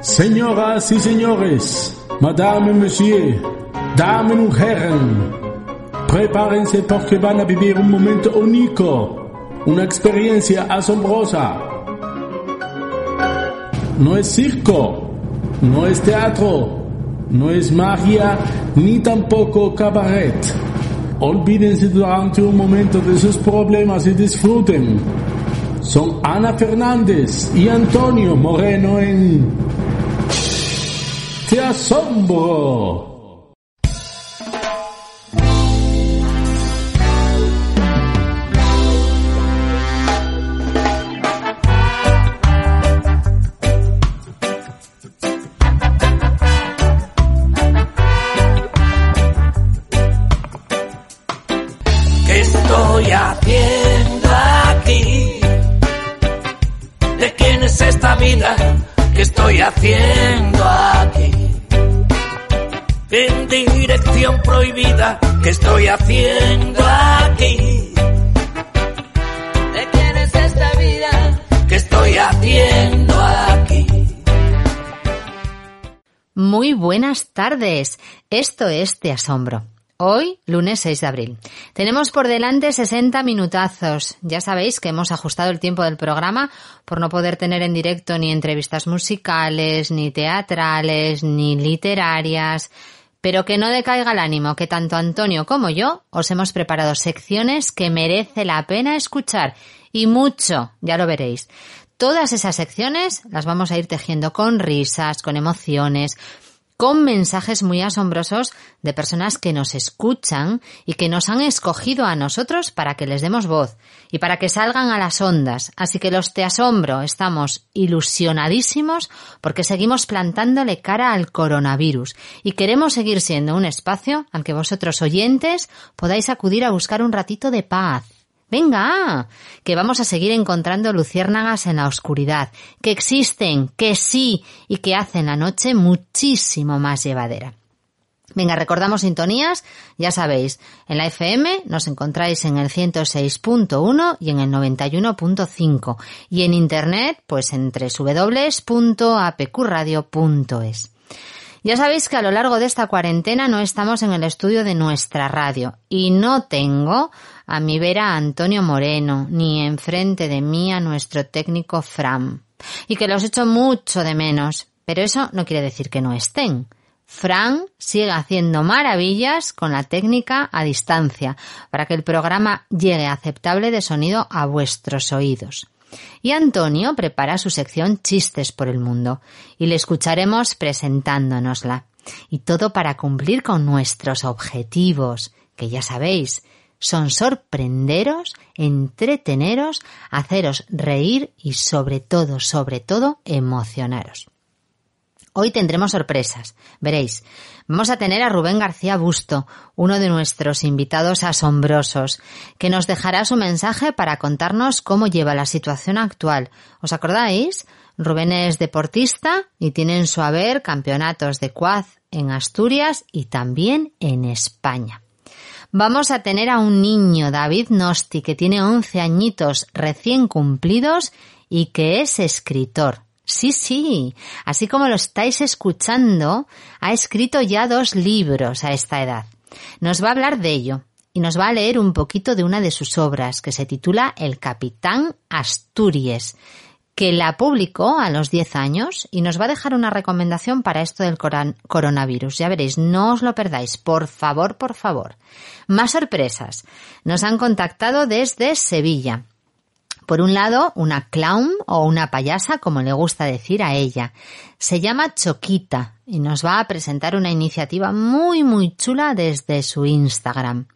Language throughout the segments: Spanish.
Señoras y señores, Madame, Monsieur, dames y herren, prepárense porque van a vivir un momento único, una experiencia asombrosa. No es circo, no es teatro, no es magia, ni tampoco cabaret. Olvídense durante un momento de sus problemas y disfruten. Son Ana Fernández y Antonio Moreno en te asombro. Tardes. Esto es Te Asombro. Hoy, lunes 6 de abril. Tenemos por delante 60 minutazos. Ya sabéis que hemos ajustado el tiempo del programa por no poder tener en directo ni entrevistas musicales, ni teatrales, ni literarias. Pero que no decaiga el ánimo, que tanto Antonio como yo os hemos preparado secciones que merece la pena escuchar. Y mucho, ya lo veréis. Todas esas secciones las vamos a ir tejiendo con risas, con emociones, con mensajes muy asombrosos de personas que nos escuchan y que nos han escogido a nosotros para que les demos voz y para que salgan a las ondas. Así que los Te Asombro estamos ilusionadísimos porque seguimos plantándole cara al coronavirus y queremos seguir siendo un espacio al que vosotros oyentes podáis acudir a buscar un ratito de paz Venga, que vamos a seguir encontrando luciérnagas en la oscuridad, que existen, que sí, y que hacen la noche muchísimo más llevadera. Venga, recordamos sintonías, ya sabéis, en la FM nos encontráis en el 106.1 y en el 91.5 y en internet pues en www.apqradio.es. Ya sabéis que a lo largo de esta cuarentena no estamos en el estudio de nuestra radio y no tengo a mi vera a Antonio Moreno ni enfrente de mí a nuestro técnico Fran. Y que los echo mucho de menos, pero eso no quiere decir que no estén. Fran sigue haciendo maravillas con la técnica a distancia para que el programa llegue aceptable de sonido a vuestros oídos. Y Antonio prepara su sección Chistes por el Mundo y le escucharemos presentándonosla. Y todo para cumplir con nuestros objetivos, que ya sabéis, son sorprenderos, entreteneros, haceros reír y sobre todo, sobre todo, emocionaros. Hoy tendremos sorpresas. Veréis, vamos a tener a Rubén García Busto, uno de nuestros invitados asombrosos, que nos dejará su mensaje para contarnos cómo lleva la situación actual. ¿Os acordáis? Rubén es deportista y tiene en su haber campeonatos de quad en Asturias y también en España. Vamos a tener a un niño, David Nosti, que tiene 11 añitos recién cumplidos y que es escritor. Sí, sí, así como lo estáis escuchando, ha escrito ya dos libros a esta edad. Nos va a hablar de ello y nos va a leer un poquito de una de sus obras que se titula El Capitán Asturias, que la publicó a los 10 años y nos va a dejar una recomendación para esto del coronavirus. Ya veréis, no os lo perdáis, por favor, por favor. Más sorpresas. Nos han contactado desde Sevilla. Por un lado, una clown o una payasa, como le gusta decir a ella. Se llama Choquita y nos va a presentar una iniciativa muy muy chula desde su Instagram.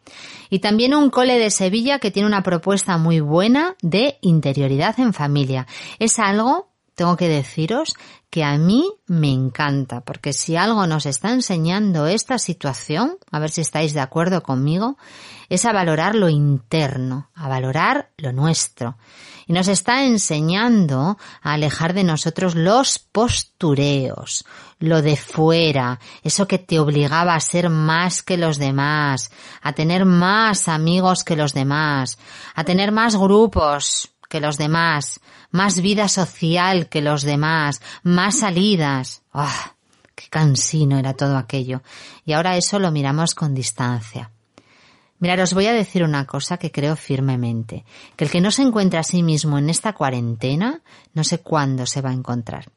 Y también un cole de Sevilla que tiene una propuesta muy buena de interioridad en familia. Es algo tengo que deciros que a mí me encanta, porque si algo nos está enseñando esta situación, a ver si estáis de acuerdo conmigo, es a valorar lo interno, a valorar lo nuestro. Y nos está enseñando a alejar de nosotros los postureos, lo de fuera, eso que te obligaba a ser más que los demás, a tener más amigos que los demás, a tener más grupos, que los demás, más vida social que los demás, más salidas. ¡Ah! ¡Qué cansino era todo aquello! Y ahora eso lo miramos con distancia. Mirad, os voy a decir una cosa que creo firmemente, que el que no se encuentra a sí mismo en esta cuarentena, no sé cuándo se va a encontrar.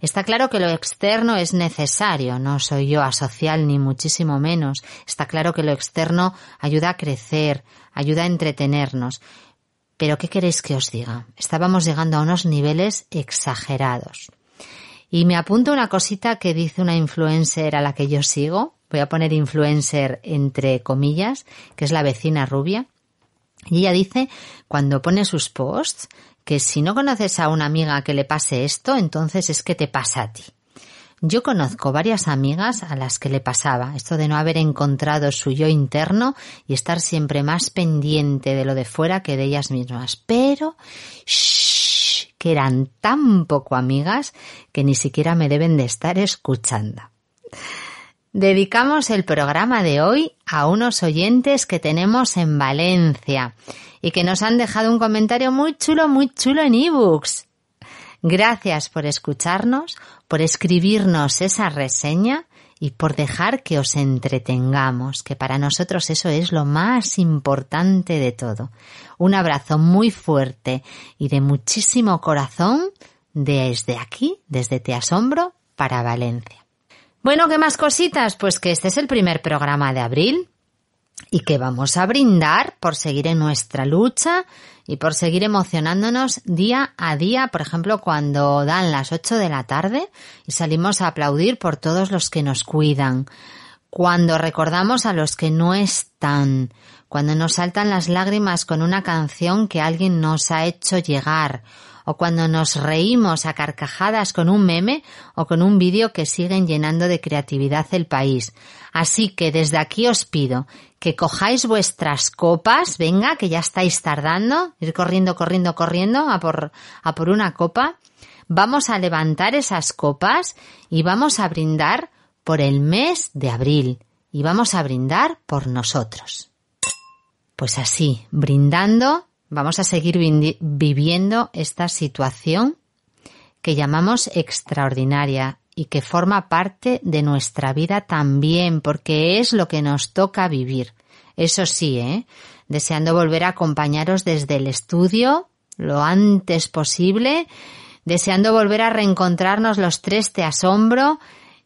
Está claro que lo externo es necesario, no soy yo asocial ni muchísimo menos. Está claro que lo externo ayuda a crecer, ayuda a entretenernos. Pero ¿qué queréis que os diga? Estábamos llegando a unos niveles exagerados. Y me apunto una cosita que dice una influencer a la que yo sigo, voy a poner influencer entre comillas, que es la vecina rubia. Y ella dice, cuando pone sus posts, que si no conoces a una amiga que le pase esto, entonces es que te pasa a ti. Yo conozco varias amigas a las que le pasaba esto de no haber encontrado su yo interno y estar siempre más pendiente de lo de fuera que de ellas mismas. Pero, shh, que eran tan poco amigas que ni siquiera me deben de estar escuchando. Dedicamos el programa de hoy a unos oyentes que tenemos en Valencia y que nos han dejado un comentario muy chulo, muy chulo en ebooks. Gracias por escucharnos, por escribirnos esa reseña y por dejar que os entretengamos, que para nosotros eso es lo más importante de todo. Un abrazo muy fuerte y de muchísimo corazón desde aquí, desde Te Asombro, para Valencia. Bueno, ¿qué más cositas? Pues que este es el primer programa de abril y que vamos a brindar por seguir en nuestra lucha y por seguir emocionándonos día a día, por ejemplo, cuando dan las 8 de la tarde y salimos a aplaudir por todos los que nos cuidan, cuando recordamos a los que no están, cuando nos saltan las lágrimas con una canción que alguien nos ha hecho llegar, o cuando nos reímos a carcajadas con un meme o con un vídeo que siguen llenando de creatividad el país. Así que desde aquí os pido que cojáis vuestras copas, venga, que ya estáis tardando, ir corriendo, corriendo, corriendo a por, a por una copa. Vamos a levantar esas copas y vamos a brindar por el mes de abril y vamos a brindar por nosotros. Pues así, brindando Vamos a seguir viviendo esta situación que llamamos extraordinaria y que forma parte de nuestra vida también, porque es lo que nos toca vivir. Eso sí, ¿eh? deseando volver a acompañaros desde el estudio lo antes posible, deseando volver a reencontrarnos los tres te asombro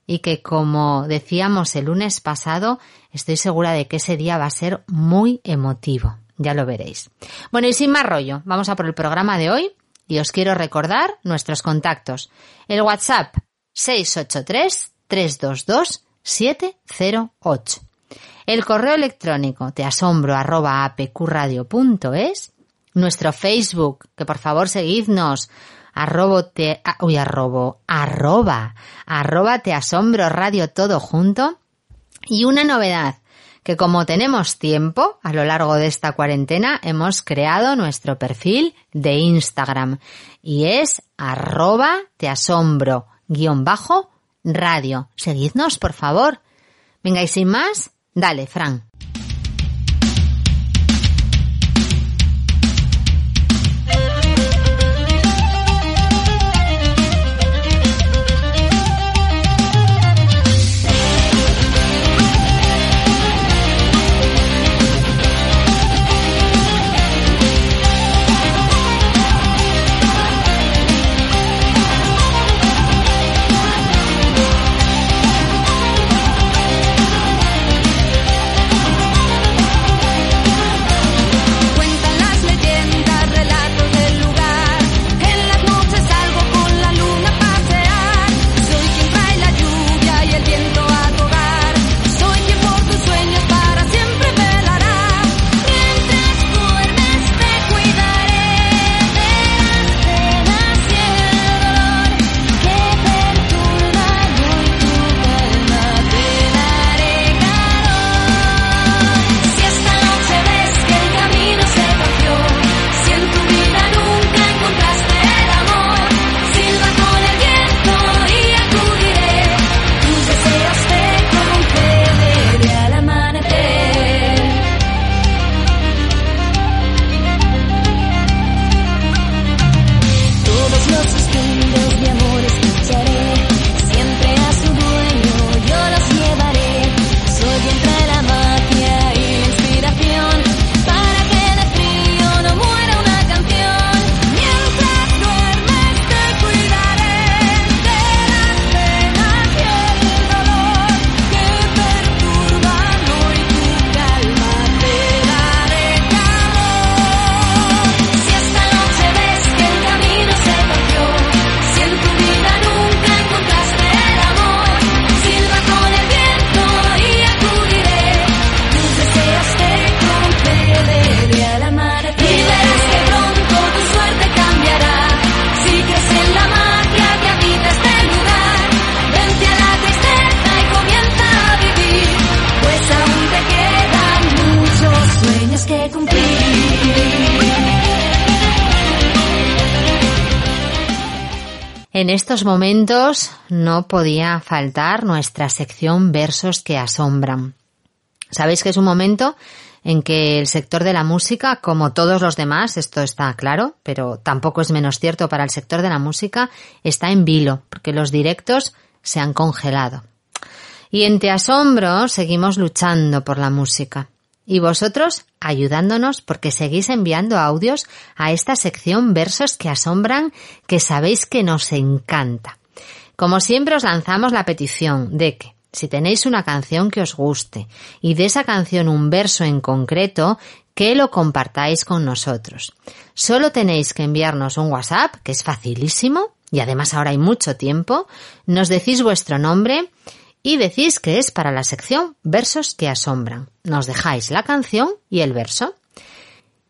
y que como decíamos el lunes pasado, estoy segura de que ese día va a ser muy emotivo. Ya lo veréis. Bueno, y sin más rollo, vamos a por el programa de hoy y os quiero recordar nuestros contactos. El WhatsApp 683-322-708. El correo electrónico teasombro.apqradio.es. Nuestro Facebook, que por favor seguidnos, arroba te, uy, arrobo, arroba, arroba te asombro radio todo junto. Y una novedad, que como tenemos tiempo, a lo largo de esta cuarentena hemos creado nuestro perfil de Instagram y es arroba te asombro guion bajo radio. Seguidnos, por favor. Venga, y sin más, dale, Fran. Estos momentos no podía faltar nuestra sección Versos que asombran. Sabéis que es un momento en que el sector de la música, como todos los demás, esto está claro, pero tampoco es menos cierto para el sector de la música, está en vilo, porque los directos se han congelado. Y en Te Asombro seguimos luchando por la música. Y vosotros ayudándonos porque seguís enviando audios a esta sección versos que asombran que sabéis que nos encanta. Como siempre os lanzamos la petición de que si tenéis una canción que os guste y de esa canción un verso en concreto, que lo compartáis con nosotros. Solo tenéis que enviarnos un WhatsApp, que es facilísimo, y además ahora hay mucho tiempo, nos decís vuestro nombre y decís que es para la sección Versos que asombran. Nos dejáis la canción y el verso.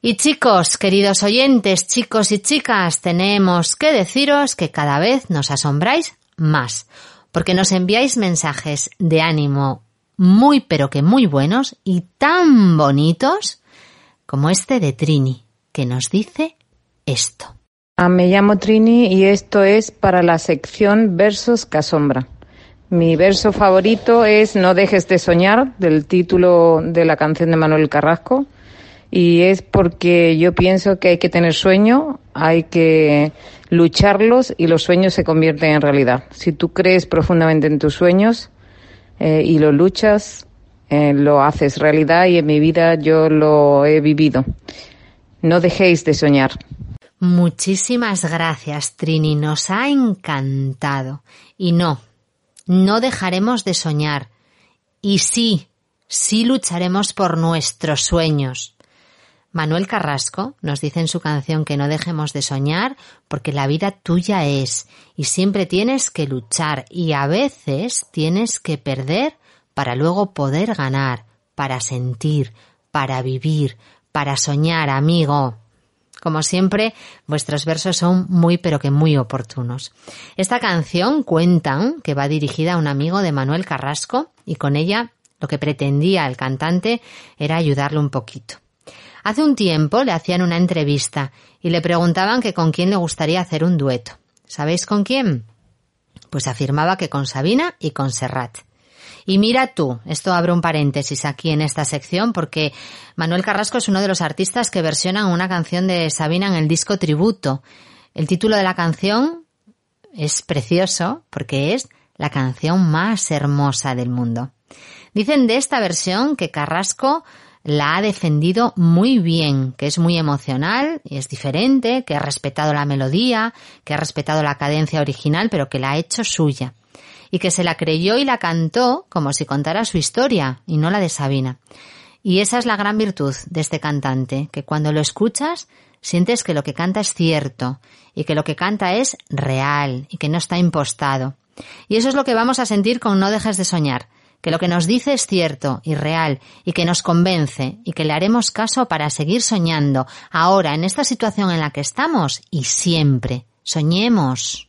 Y chicos, queridos oyentes, chicos y chicas, tenemos que deciros que cada vez nos asombráis más, porque nos enviáis mensajes de ánimo muy pero que muy buenos y tan bonitos como este de Trini, que nos dice esto. Ah, me llamo Trini y esto es para la sección Versos que asombran. Mi verso favorito es No dejes de soñar, del título de la canción de Manuel Carrasco. Y es porque yo pienso que hay que tener sueño, hay que lucharlos y los sueños se convierten en realidad. Si tú crees profundamente en tus sueños eh, y lo luchas, eh, lo haces realidad y en mi vida yo lo he vivido. No dejéis de soñar. Muchísimas gracias, Trini. Nos ha encantado. Y no, no dejaremos de soñar. Y sí, sí lucharemos por nuestros sueños. Manuel Carrasco nos dice en su canción que no dejemos de soñar porque la vida tuya es y siempre tienes que luchar y a veces tienes que perder para luego poder ganar, para sentir, para vivir, para soñar, amigo. Como siempre, vuestros versos son muy pero que muy oportunos. Esta canción cuentan que va dirigida a un amigo de Manuel Carrasco y con ella lo que pretendía el cantante era ayudarle un poquito. Hace un tiempo le hacían una entrevista y le preguntaban que con quién le gustaría hacer un dueto. ¿Sabéis con quién? Pues afirmaba que con Sabina y con Serrat. Y mira tú, esto abre un paréntesis aquí en esta sección porque Manuel Carrasco es uno de los artistas que versionan una canción de Sabina en el disco Tributo. El título de la canción es precioso porque es la canción más hermosa del mundo. Dicen de esta versión que Carrasco la ha defendido muy bien, que es muy emocional es diferente, que ha respetado la melodía, que ha respetado la cadencia original, pero que la ha hecho suya y que se la creyó y la cantó como si contara su historia y no la de Sabina. Y esa es la gran virtud de este cantante, que cuando lo escuchas sientes que lo que canta es cierto y que lo que canta es real y que no está impostado. Y eso es lo que vamos a sentir con No dejes de soñar, que lo que nos dice es cierto y real y que nos convence y que le haremos caso para seguir soñando ahora en esta situación en la que estamos y siempre. Soñemos.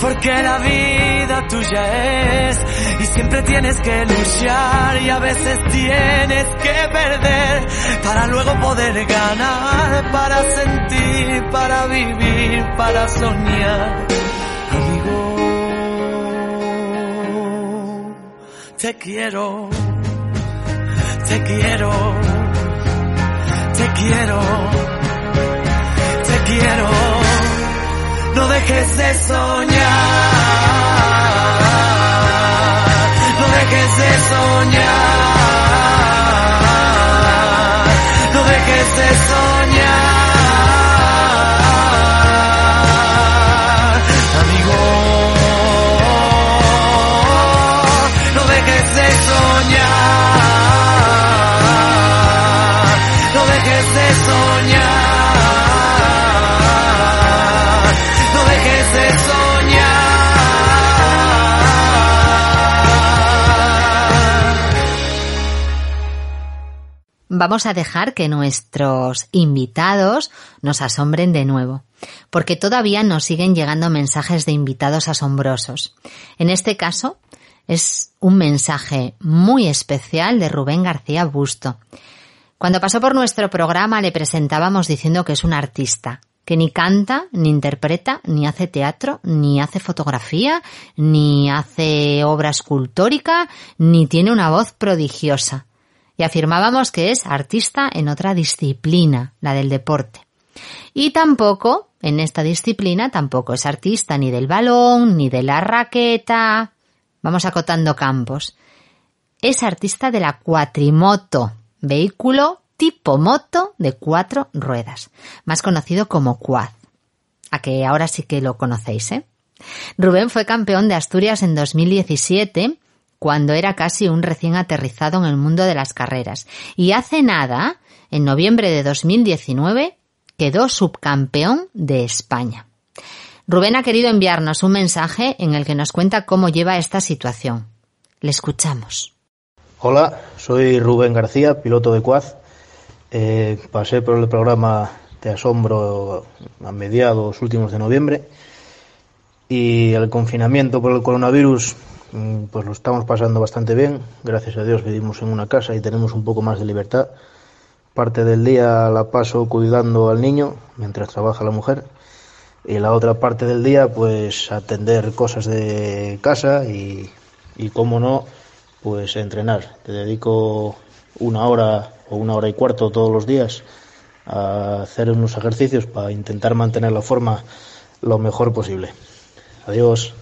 porque la vida tuya es y siempre tienes que luchar y a veces tienes que perder para luego poder ganar, para sentir, para vivir, para soñar. Amigo, te quiero, te quiero, te quiero, te quiero no dejes de soñar, no dejes de soñar, no dejes de soñar, vamos a dejar que nuestros invitados nos asombren de nuevo, porque todavía nos siguen llegando mensajes de invitados asombrosos. En este caso, es un mensaje muy especial de Rubén García Busto. Cuando pasó por nuestro programa le presentábamos diciendo que es un artista, que ni canta, ni interpreta, ni hace teatro, ni hace fotografía, ni hace obra escultórica, ni tiene una voz prodigiosa y afirmábamos que es artista en otra disciplina, la del deporte. Y tampoco, en esta disciplina, tampoco es artista ni del balón, ni de la raqueta. Vamos acotando campos. Es artista de la cuatrimoto, vehículo tipo moto de cuatro ruedas, más conocido como quad. A que ahora sí que lo conocéis, ¿eh? Rubén fue campeón de Asturias en 2017 cuando era casi un recién aterrizado en el mundo de las carreras. Y hace nada, en noviembre de 2019, quedó subcampeón de España. Rubén ha querido enviarnos un mensaje en el que nos cuenta cómo lleva esta situación. Le escuchamos. Hola, soy Rubén García, piloto de Quad. Eh, pasé por el programa de asombro a mediados últimos de noviembre y el confinamiento por el coronavirus pues lo estamos pasando bastante bien. Gracias a Dios vivimos en una casa y tenemos un poco más de libertad. Parte del día la paso cuidando al niño mientras trabaja la mujer y la otra parte del día pues atender cosas de casa y, y como no, pues entrenar. Te dedico una hora o una hora y cuarto todos los días a hacer unos ejercicios para intentar mantener la forma lo mejor posible. Adiós.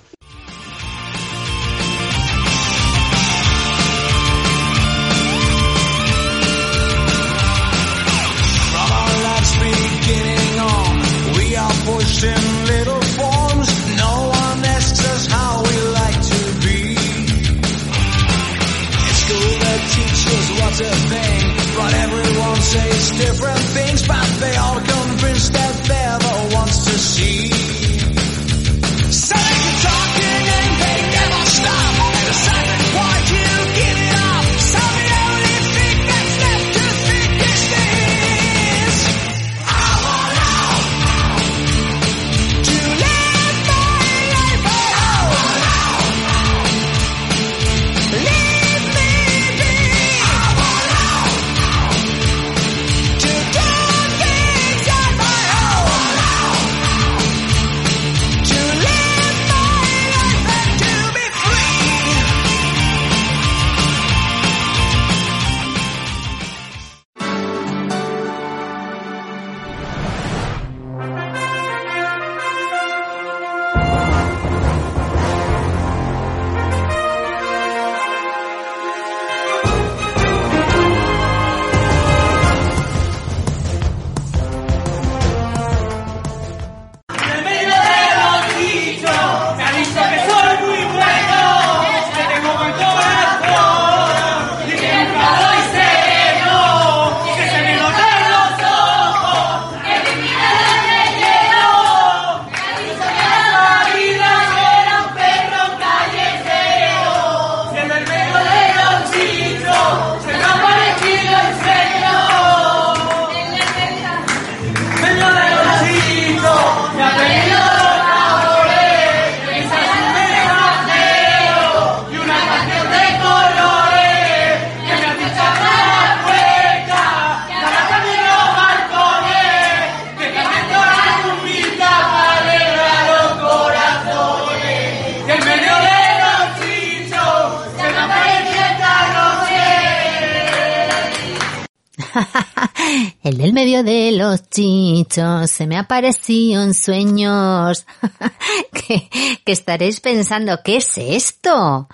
Me apareció en sueños. que, que estaréis pensando, ¿qué es esto?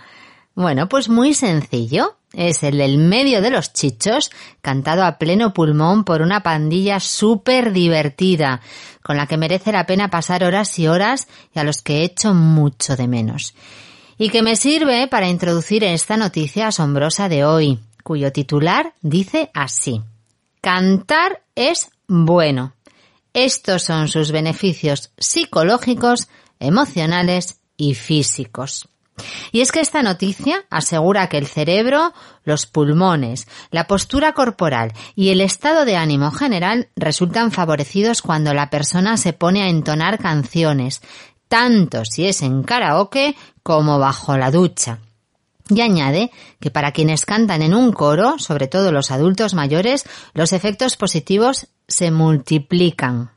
Bueno, pues muy sencillo. Es el del medio de los chichos, cantado a pleno pulmón por una pandilla súper divertida, con la que merece la pena pasar horas y horas y a los que he hecho mucho de menos. Y que me sirve para introducir esta noticia asombrosa de hoy, cuyo titular dice así. Cantar es bueno. Estos son sus beneficios psicológicos, emocionales y físicos. Y es que esta noticia asegura que el cerebro, los pulmones, la postura corporal y el estado de ánimo general resultan favorecidos cuando la persona se pone a entonar canciones, tanto si es en karaoke como bajo la ducha. Y añade que para quienes cantan en un coro, sobre todo los adultos mayores, los efectos positivos se multiplican.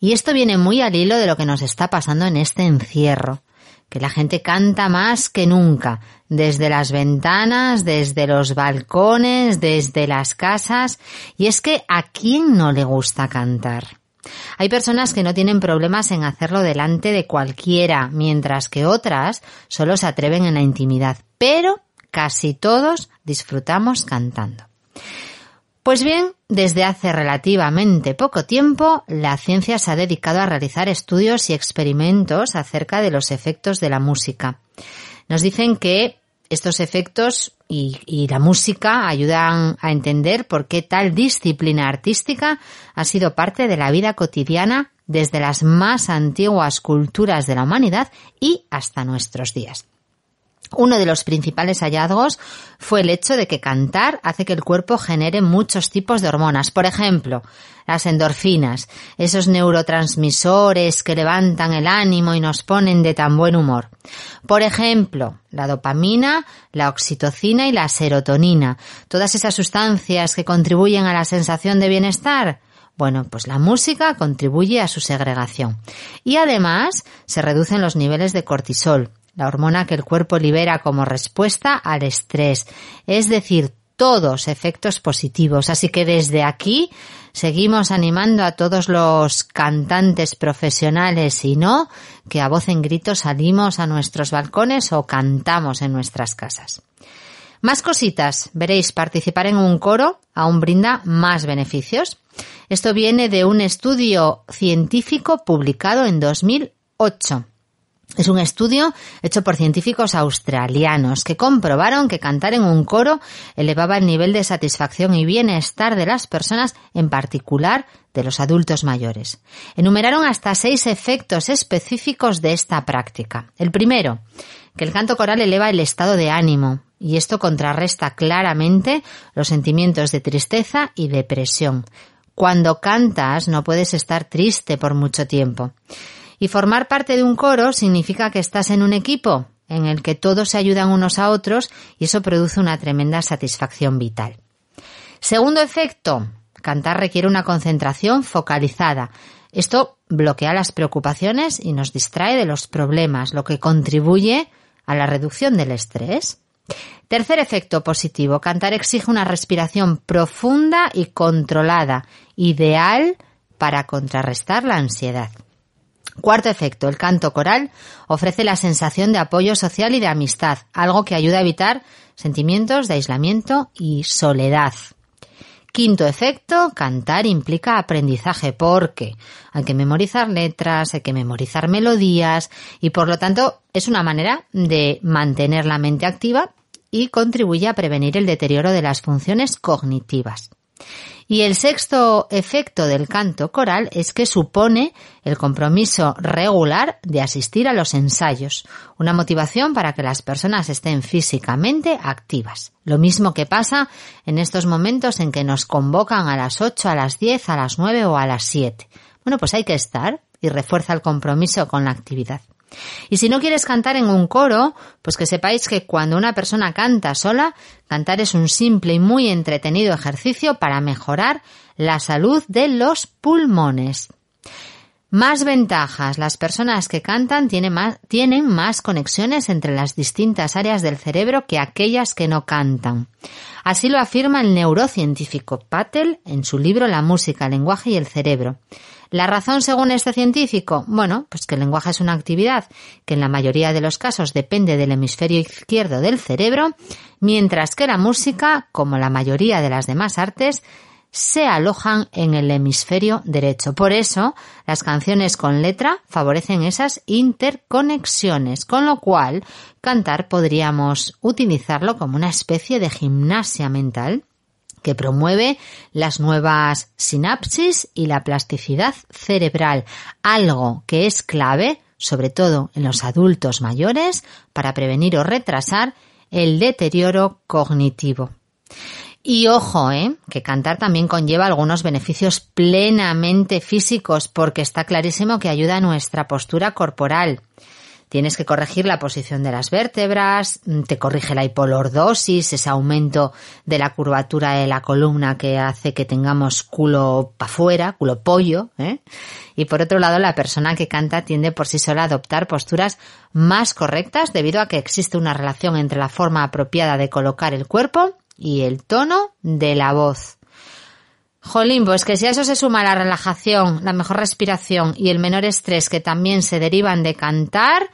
Y esto viene muy al hilo de lo que nos está pasando en este encierro que la gente canta más que nunca, desde las ventanas, desde los balcones, desde las casas, y es que a quién no le gusta cantar. Hay personas que no tienen problemas en hacerlo delante de cualquiera, mientras que otras solo se atreven en la intimidad, pero casi todos disfrutamos cantando. Pues bien, desde hace relativamente poco tiempo, la ciencia se ha dedicado a realizar estudios y experimentos acerca de los efectos de la música. Nos dicen que estos efectos y, la música ayudan a entender por qué tal disciplina artística ha sido parte de la vida cotidiana desde las más antiguas culturas de la humanidad y hasta nuestros días. Uno de los principales hallazgos fue el hecho de que cantar hace que el cuerpo genere muchos tipos de hormonas. Por ejemplo, las endorfinas, esos neurotransmisores que levantan el ánimo y nos ponen de tan buen humor. Por ejemplo, la dopamina, la oxitocina y la serotonina, todas esas sustancias que contribuyen a la sensación de bienestar. Bueno, pues la música contribuye a su segregación. Y además se reducen los niveles de cortisol, la hormona que el cuerpo libera como respuesta al estrés. Es decir, todos efectos positivos. Así que desde aquí seguimos animando a todos los cantantes profesionales y no que a voz en grito salimos a nuestros balcones o cantamos en nuestras casas. Más cositas. Veréis, participar en un coro aún brinda más beneficios. Esto viene de un estudio científico publicado en 2008. Es un estudio hecho por científicos australianos que comprobaron que cantar en un coro elevaba el nivel de satisfacción y bienestar de las personas, en particular de los adultos mayores. Enumeraron hasta seis efectos específicos de esta práctica. El primero, que el canto coral eleva el estado de ánimo, y esto contrarresta claramente los sentimientos de tristeza y depresión. Cuando cantas no puedes estar triste por mucho tiempo. Y formar parte de un coro significa que estás en un equipo en el que todos se ayudan unos a otros y eso produce una tremenda satisfacción vital. Segundo efecto, cantar requiere una concentración focalizada. Esto bloquea las preocupaciones y nos distrae de los problemas, lo que contribuye a la reducción del estrés. Tercer efecto positivo, cantar exige una respiración profunda y controlada, ideal para contrarrestar la ansiedad. Cuarto efecto, el canto coral ofrece la sensación de apoyo social y de amistad, algo que ayuda a evitar sentimientos de aislamiento y soledad. Quinto efecto, cantar implica aprendizaje porque hay que memorizar letras, hay que memorizar melodías y por lo tanto es una manera de mantener la mente activa y contribuye a prevenir el deterioro de las funciones cognitivas. Y el sexto efecto del canto coral es que supone el compromiso regular de asistir a los ensayos, una motivación para que las personas estén físicamente activas. Lo mismo que pasa en estos momentos en que nos convocan a las 8, a las 10, a las 9 o a las 7. Bueno, pues hay que estar y refuerza el compromiso con la actividad. Y si no quieres cantar en un coro, pues que sepáis que cuando una persona canta sola, cantar es un simple y muy entretenido ejercicio para mejorar la salud de los pulmones. Más ventajas. Las personas que cantan tienen más, conexiones entre las distintas áreas del cerebro que aquellas que no cantan. Así lo afirma el neurocientífico Patel en su libro La música, el lenguaje y el cerebro. La razón, según este científico, bueno, pues que el lenguaje es una actividad que en la mayoría de los casos depende del hemisferio izquierdo del cerebro, mientras que la música, como la mayoría de las demás artes, se alojan en el hemisferio derecho. Por eso, las canciones con letra favorecen esas interconexiones, con lo cual cantar podríamos utilizarlo como una especie de gimnasia mental que promueve las nuevas sinapsis y la plasticidad cerebral, algo que es clave, sobre todo en los adultos mayores, para prevenir o retrasar el deterioro cognitivo. Y ojo, ¿eh? que cantar también conlleva algunos beneficios plenamente físicos porque está clarísimo que ayuda a nuestra postura corporal. Tienes que corregir la posición de las vértebras, mm, te corrige la hipolordosis, ese aumento de la curvatura de la columna que hace que tengamos culo para afuera, culo pollo, ¿eh? Y por otro lado, la persona que canta tiende por sí sola a adoptar posturas más correctas debido a que existe una relación entre la forma apropiada de colocar el cuerpo y el tono de la voz. Jolín, pues que si a eso se suma la relajación, la mejor respiración y el menor estrés que también se derivan de cantar,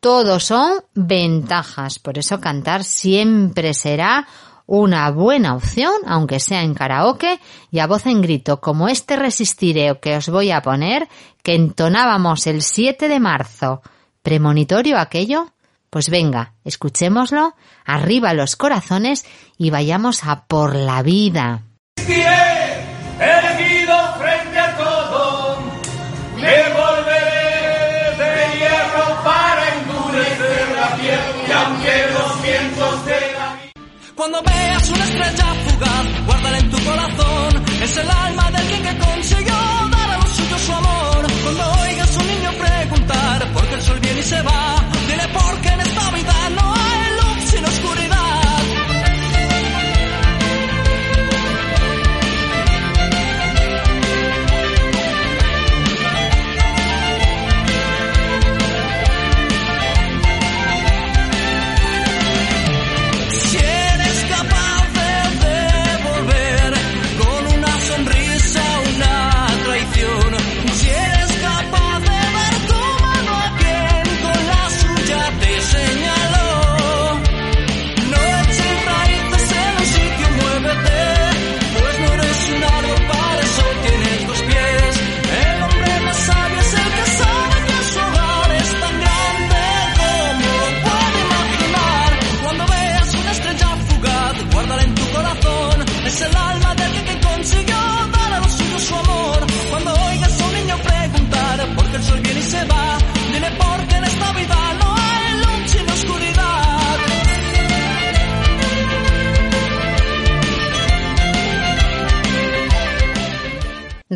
todo son ventajas. Por eso cantar siempre será una buena opción, aunque sea en karaoke y a voz en grito, como este resistireo que os voy a poner, que entonábamos el 7 de marzo. ¿Premonitorio aquello? Pues venga, escuchémoslo, arriba los corazones y vayamos a por la vida. Elegido frente a todo, me volveré de hierro para endurecer la piel y aunque los vientos de la Cuando veas una estrella fugaz, guárdala en tu corazón, es el alma del que consiguió dar a los suyos su amor. Cuando oigas un niño preguntar por qué el sol viene y se va,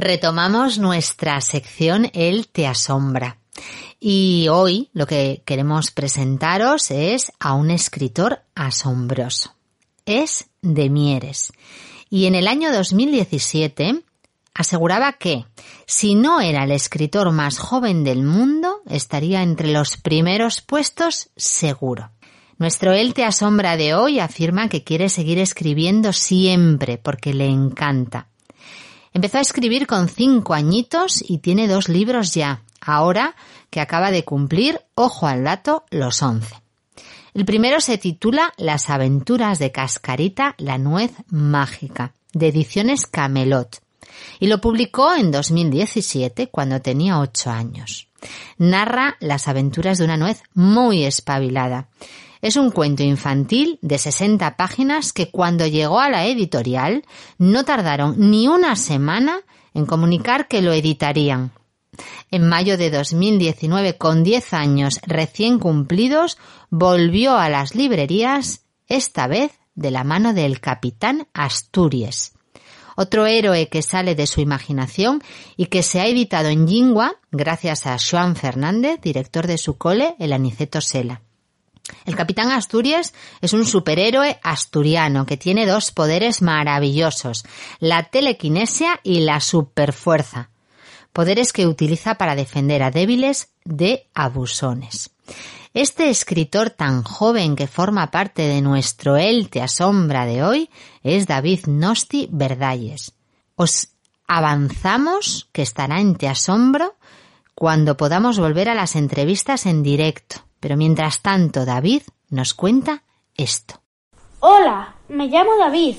Retomamos nuestra sección El te asombra. Y hoy lo que queremos presentaros es a un escritor asombroso. Es de Mieres. Y en el año 2017 aseguraba que si no era el escritor más joven del mundo, estaría entre los primeros puestos seguro. Nuestro Él te asombra de hoy afirma que quiere seguir escribiendo siempre porque le encanta. Empezó a escribir con cinco añitos y tiene dos libros ya, ahora que acaba de cumplir, ojo al dato, los once. El primero se titula Las aventuras de Cascarita, la nuez mágica, de ediciones Camelot, y lo publicó en 2017 cuando tenía ocho años. Narra las aventuras de una nuez muy espabilada. Es un cuento infantil de 60 páginas que cuando llegó a la editorial no tardaron ni una semana en comunicar que lo editarían. En mayo de 2019, con 10 años recién cumplidos, volvió a las librerías, esta vez de la mano del capitán Asturias. Otro héroe que sale de su imaginación y que se ha editado en Jingua gracias a Joan Fernández, director de su cole, el Aniceto Sela. El capitán Asturias es un superhéroe asturiano que tiene dos poderes maravillosos, la telequinesia y la superfuerza. poderes que utiliza para defender a débiles de abusones. Este escritor tan joven que forma parte de nuestro El Te Asombra de hoy es David Nosti Verdalles. Os avanzamos que estará en Te Asombro cuando podamos volver a las entrevistas en directo. Pero mientras tanto, David nos cuenta esto. Hola, me llamo David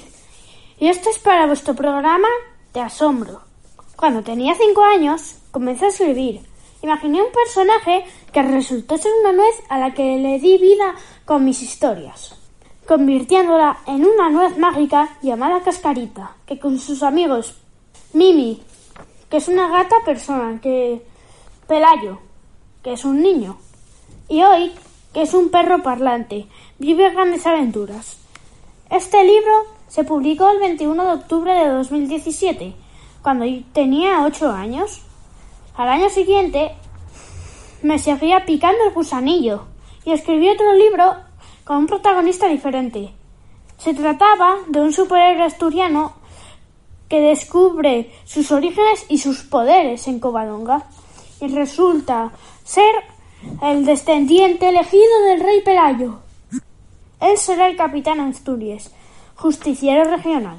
y esto es para vuestro programa Te Asombro. Cuando tenía cinco años, comencé a escribir. Imaginé un personaje que resultó ser una nuez a la que le di vida con mis historias, convirtiéndola en una nuez mágica llamada Cascarita, que con sus amigos Mimi, que es una gata persona, que Pelayo, que es un niño, y hoy, que es un perro parlante, vive grandes aventuras. Este libro se publicó el 21 de octubre de 2017, cuando tenía 8 años. Al año siguiente me seguía picando el gusanillo y escribí otro libro con un protagonista diferente. Se trataba de un superhéroe asturiano que descubre sus orígenes y sus poderes en Covadonga y resulta ser el descendiente elegido del rey Pelayo. Él será el capitán Asturias, justiciero regional,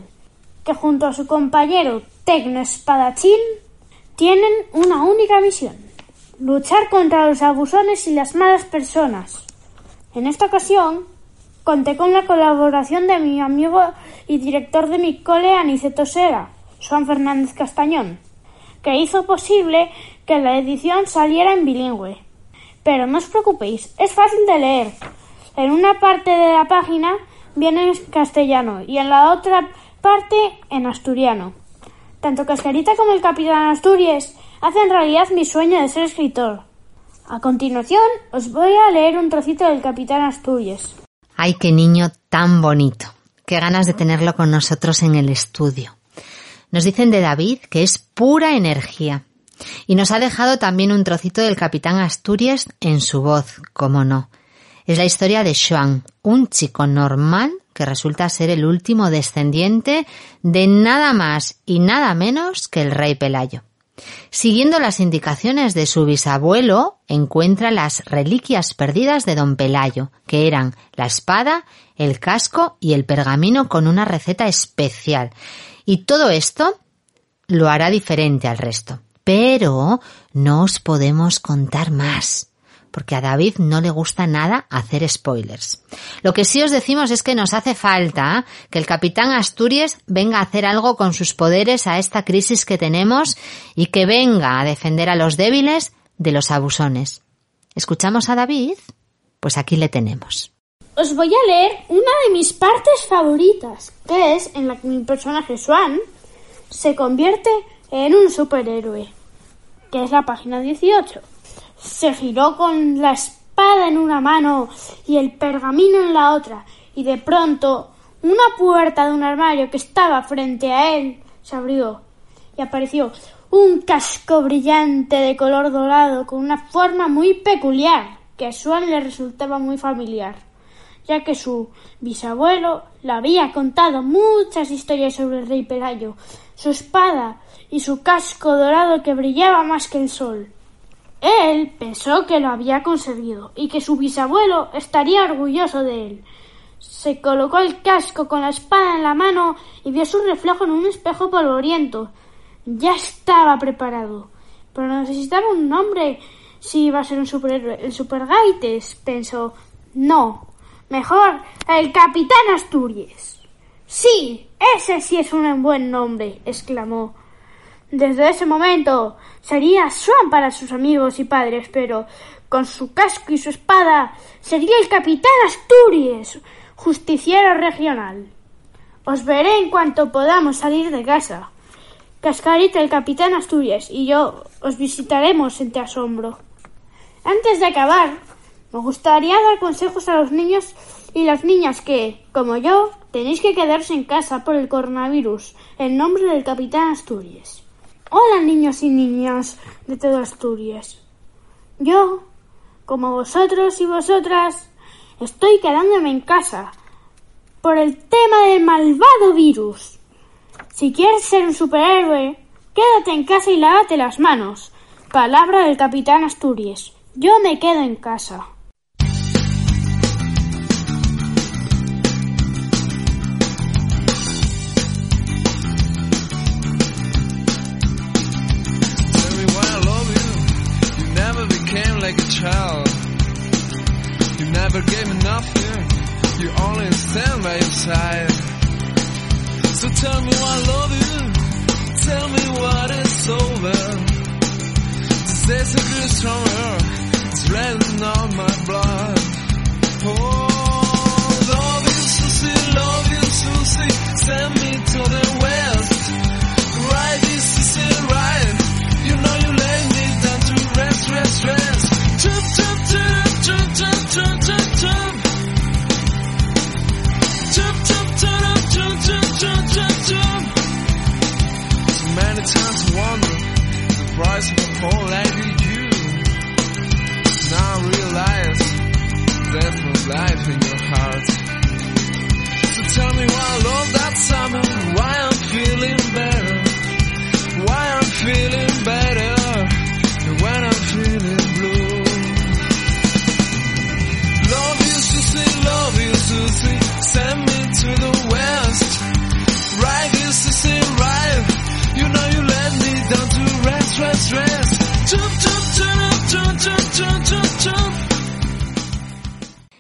que junto a su compañero Tecno Espadachín tienen una única misión, luchar contra los abusones y las malas personas. En esta ocasión, conté con la colaboración de mi amigo y director de mi cole Aniceto Sera, Juan Fernández Castañón, que hizo posible que la edición saliera en bilingüe. Pero no os preocupéis, es fácil de leer. En una parte de la página viene en castellano y en la otra parte en asturiano. Tanto Cascarita como el Capitán Asturias hacen realidad mi sueño de ser escritor. A continuación os voy a leer un trocito del Capitán Asturias. Ay, qué niño tan bonito. Qué ganas de tenerlo con nosotros en el estudio. Nos dicen de David que es pura energía. Y nos ha dejado también un trocito del capitán Asturias en su voz, como no. Es la historia de Xuan, un chico normal que resulta ser el último descendiente de nada más y nada menos que el rey Pelayo. Siguiendo las indicaciones de su bisabuelo, encuentra las reliquias perdidas de don Pelayo, que eran la espada, el casco y el pergamino con una receta especial. Y todo esto lo hará diferente al resto. Pero no os podemos contar más, porque a David no le gusta nada hacer spoilers. Lo que sí os decimos es que nos hace falta que el capitán Asturias venga a hacer algo con sus poderes a esta crisis que tenemos y que venga a defender a los débiles de los abusones. ¿Escuchamos a David? Pues aquí le tenemos. Os voy a leer una de mis partes favoritas, que es en la que mi personaje Swan se convierte en un superhéroe, que es la página 18. Se giró con la espada en una mano y el pergamino en la otra, y de pronto una puerta de un armario que estaba frente a él se abrió y apareció un casco brillante de color dorado con una forma muy peculiar que a Swan le resultaba muy familiar, ya que su bisabuelo le había contado muchas historias sobre el rey Pelayo, su espada y su casco dorado que brillaba más que el sol. Él pensó que lo había conseguido y que su bisabuelo estaría orgulloso de él. Se colocó el casco con la espada en la mano y vio su reflejo en un espejo polvoriento. Ya estaba preparado, pero necesitaba un nombre si iba a ser un superhéroe. El Supergaites pensó. No, mejor el Capitán Asturias. Sí, ese sí es un buen nombre, exclamó. Desde ese momento sería Swan para sus amigos y padres, pero con su casco y su espada sería el capitán Asturias, justiciero regional. Os veré en cuanto podamos salir de casa. Cascarita, el capitán Asturias y yo os visitaremos en Te Asombro. Antes de acabar, me gustaría dar consejos a los niños y las niñas que, como yo, tenéis que quedarse en casa por el coronavirus, en nombre del capitán Asturias. Hola niños y niñas de todo Asturias. Yo, como vosotros y vosotras, estoy quedándome en casa por el tema del malvado virus. Si quieres ser un superhéroe, Quédate en casa y lávate las manos. Palabra del capitán Asturias. Yo me quedo en casa. A child. You never gave me nothing. You only stand by your side. So tell me why I love you. Tell me what it's over. This days are getting stronger. It's raining on my blood. Oh, love you, Susie. Love you, Susie. Send me to the west. Right is say right. You know you lay me down to rest, rest, rest. Wonder the price of a poor lady you. Now realize there's no life in your heart. So tell me why I love that summer, why I'm feeling better. Why I'm feeling better when I'm feeling blue. Love you, Susie, love you, Susie. Send me to the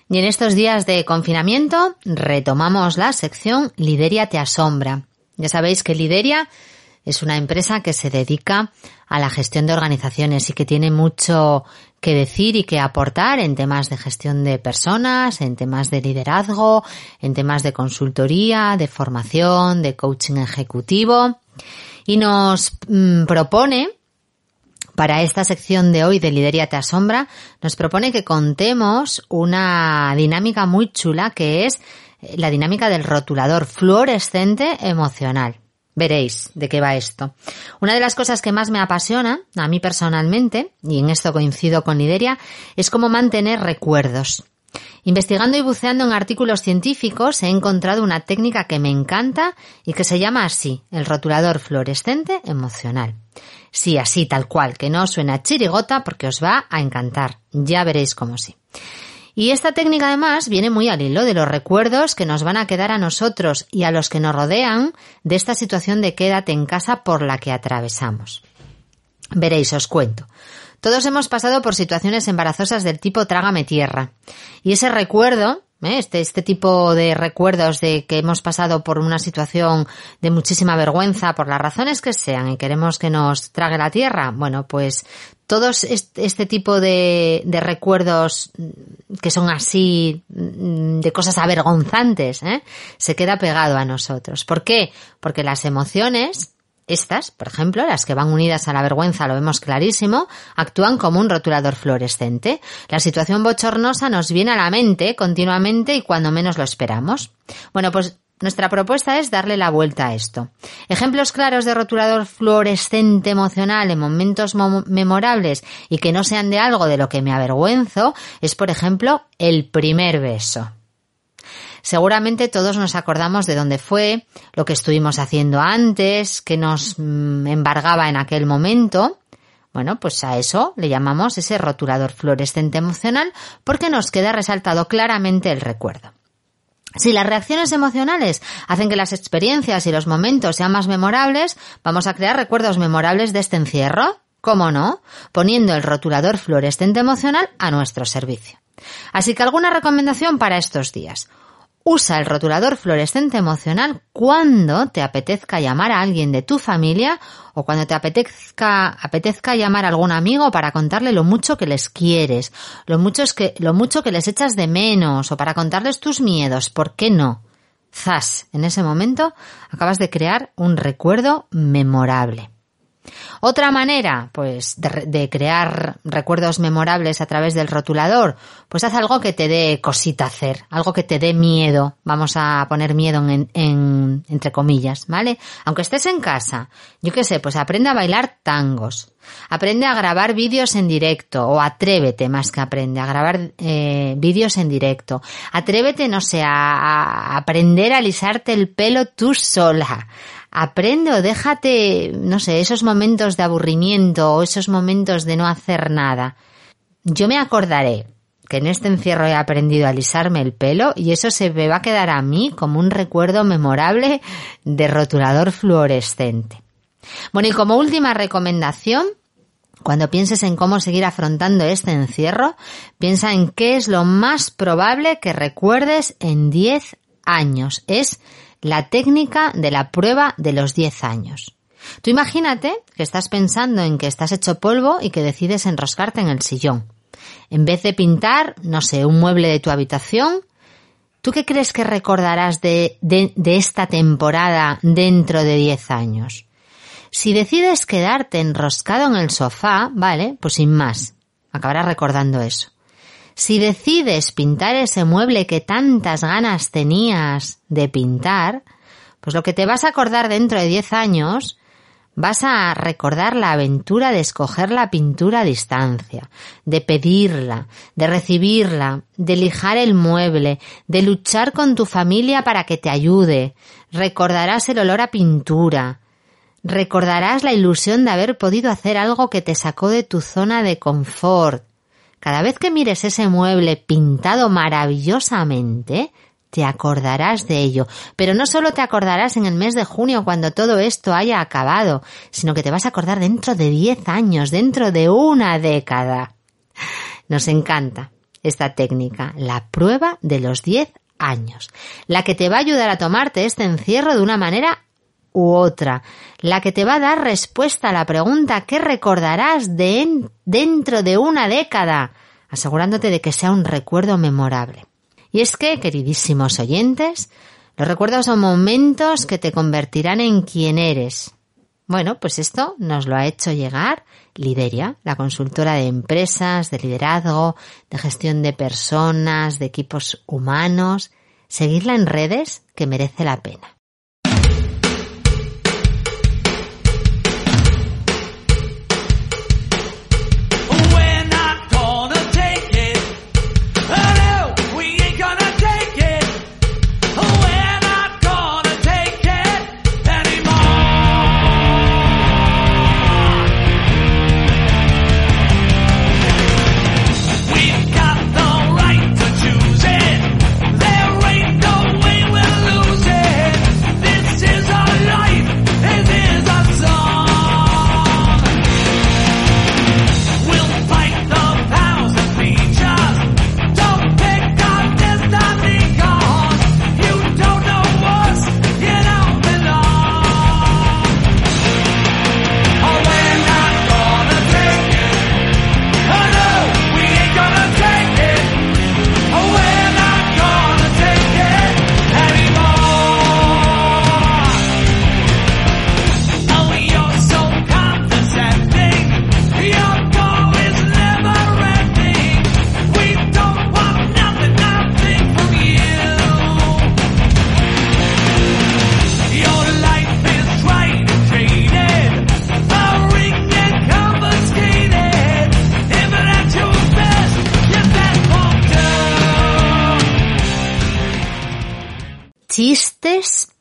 Y en estos días de confinamiento retomamos la sección Lideria te asombra. Ya sabéis que Lideria es una empresa que se dedica a la gestión de organizaciones y que tiene mucho que decir y que aportar en temas de gestión de personas, en temas de liderazgo, en temas de consultoría, de formación, de coaching ejecutivo. Y nos mm, propone para esta sección de hoy de Lideria te asombra, nos propone que contemos una dinámica muy chula que es la dinámica del rotulador fluorescente emocional. Veréis de qué va esto. Una de las cosas que más me apasiona, a mí personalmente, y en esto coincido con Lideria, es cómo mantener recuerdos. Investigando y buceando en artículos científicos he encontrado una técnica que me encanta y que se llama así, el rotulador fluorescente emocional. Sí, así tal cual, que no suena chirigota porque os va a encantar. Ya veréis cómo sí. Y esta técnica además viene muy al hilo de los recuerdos que nos van a quedar a nosotros y a los que nos rodean de esta situación de quédate en casa por la que atravesamos. Veréis, os cuento. Todos hemos pasado por situaciones embarazosas del tipo trágame tierra. Y ese recuerdo. Este, este tipo de recuerdos de que hemos pasado por una situación de muchísima vergüenza por las razones que sean y queremos que nos trague la tierra, bueno, pues todos este, tipo de, de, recuerdos que son así, de cosas avergonzantes, ¿eh? se queda pegado a nosotros. ¿Por qué? Porque las emociones, estas, por ejemplo, las que van unidas a la vergüenza, lo vemos clarísimo, actúan como un rotulador fluorescente. La situación bochornosa nos viene a la mente continuamente y cuando menos lo esperamos. Bueno, pues nuestra propuesta es darle la vuelta a esto. Ejemplos claros de rotulador fluorescente emocional en momentos memorables y que no sean de algo de lo que me avergüenzo es, por ejemplo, el primer beso. Seguramente todos nos acordamos de dónde fue, lo que estuvimos haciendo antes, que nos embargaba en aquel momento. Bueno, pues a eso le llamamos ese rotulador fluorescente emocional porque nos queda resaltado claramente el recuerdo. Si las reacciones emocionales hacen que las experiencias y los momentos sean más memorables, vamos a crear recuerdos memorables de este encierro. ¿Cómo no? Poniendo el rotulador fluorescente emocional a nuestro servicio. Así que alguna recomendación para estos días. Usa el rotulador fluorescente emocional cuando te apetezca llamar a alguien de tu familia o cuando te apetezca, apetezca llamar a algún amigo para contarle lo mucho que les quieres, lo mucho, que, lo mucho que les echas de menos o para contarles tus miedos. ¿Por qué no? Zas, en ese momento acabas de crear un recuerdo memorable. Otra manera, pues, de, crear recuerdos memorables a través del rotulador, pues haz algo que te dé cosita hacer, algo que te dé miedo. Vamos a poner miedo en, en, entre comillas, ¿vale? Aunque estés en casa, yo qué sé, pues aprende a bailar tangos. Aprende a grabar vídeos en directo o atrévete más que aprende a grabar eh, vídeos en directo. Atrévete, no sé, a, a aprender a alisarte el pelo tú sola Aprende o déjate, no sé, esos momentos de aburrimiento o esos momentos de no hacer nada. Yo me acordaré que en este encierro he aprendido a alisarme el pelo y eso se me va a quedar a mí como un recuerdo memorable de rotulador fluorescente. Bueno, y como última recomendación, cuando pienses en cómo seguir afrontando este encierro, piensa en qué es lo más probable que recuerdes en 10 años. Es la técnica de la prueba de los 10 años. Tú imagínate que estás pensando en que estás hecho polvo y que decides enroscarte en el sillón. En vez de pintar, no sé, un mueble de tu habitación, ¿tú qué crees que recordarás de, de, esta temporada dentro de 10 años? Si decides quedarte enroscado en el sofá, vale, pues sin más, acabarás recordando eso. Si decides pintar ese mueble que tantas ganas tenías de pintar, pues lo que te vas a acordar dentro de 10 años, vas a recordar la aventura de escoger la pintura a distancia, de pedirla, de recibirla, de lijar el mueble, de luchar con tu familia para que te ayude. Recordarás el olor a pintura, Recordarás la ilusión de haber podido hacer algo que te sacó de tu zona de confort. Cada vez que mires ese mueble pintado maravillosamente, te acordarás de ello. Pero no solo te acordarás en el mes de junio cuando todo esto haya acabado, sino que te vas a acordar dentro de diez años, dentro de una década. Nos encanta esta técnica, la prueba de los diez años, la que te va a ayudar a tomarte este encierro de una manera u otra, la que te va a dar respuesta a la pregunta ¿qué recordarás de dentro de una década? asegurándote de que sea un recuerdo memorable. Y es que, queridísimos oyentes, los recuerdos son momentos que te convertirán en quien eres. Bueno, pues esto nos lo ha hecho llegar Lideria, la consultora de empresas, de liderazgo, de gestión de personas, de equipos humanos. Seguirla en redes que merece la pena.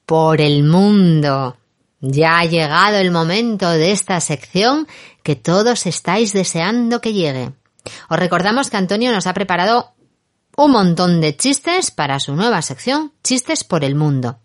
Por el mundo. Ya ha llegado el momento de esta sección que todos estáis deseando que llegue. Os recordamos que Antonio nos ha preparado un montón de chistes para su nueva sección, Chistes por el Mundo.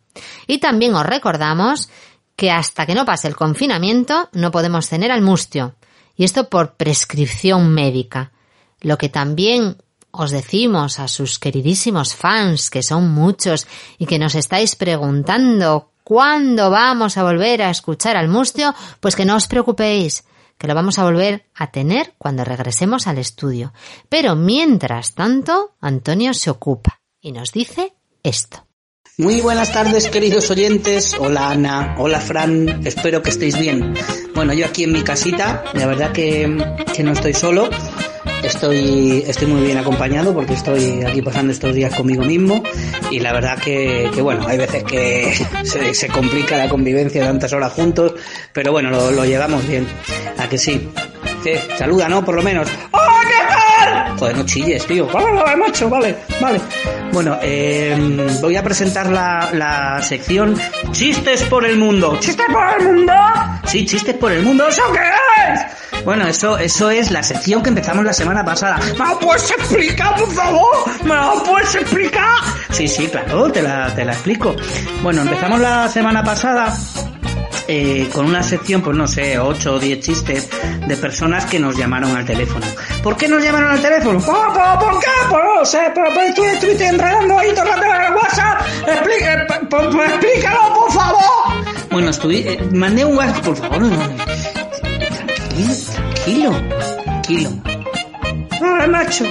Y también os recordamos que hasta que no pase el confinamiento no podemos tener al mustio. Y esto por prescripción médica. Lo que también os decimos a sus queridísimos fans, que son muchos y que nos estáis preguntando cuándo vamos a volver a escuchar al mustio, pues que no os preocupéis, que lo vamos a volver a tener cuando regresemos al estudio. Pero mientras tanto, Antonio se ocupa y nos dice esto. Muy buenas tardes queridos oyentes, hola Ana, hola Fran, espero que estéis bien. Bueno, yo aquí en mi casita, la verdad que, que no estoy solo, Estoy, estoy muy bien acompañado porque estoy aquí pasando estos días conmigo mismo y la verdad que, que bueno, hay veces que se, complica la convivencia tantas horas juntos, pero bueno, lo, lo llevamos bien. ¿A que sí? ¿Qué? Saluda, ¿no? Por lo menos. ¡Hola, qué tal! Joder, no chilles, tío. Vale, vale, macho, vale, vale. Bueno, eh, voy a presentar la, la sección Chistes por el mundo. ¿Chistes por el mundo? Sí, chistes por el mundo. ¿Eso qué es? Bueno, eso, eso es la sección que empezamos la semana pasada. ¿Me lo puedes explicar, por favor? ¿Me lo puedes explicar? Sí, sí, claro, te la, te la explico. Bueno, empezamos la semana pasada eh, con una sección, pues no sé, 8 o 10 chistes de personas que nos llamaron al teléfono. ¿Por qué nos llamaron al teléfono? ¿Por, por, por qué? Pues no sé, pero pues, tú estuviste enredando ahí todo el WhatsApp. Explica, eh, pues, pues, explícalo, por favor. Bueno, estuve, eh, mandé un WhatsApp, por favor, no. Tranquilo, tranquilo, tranquilo. ¡Ah, macho!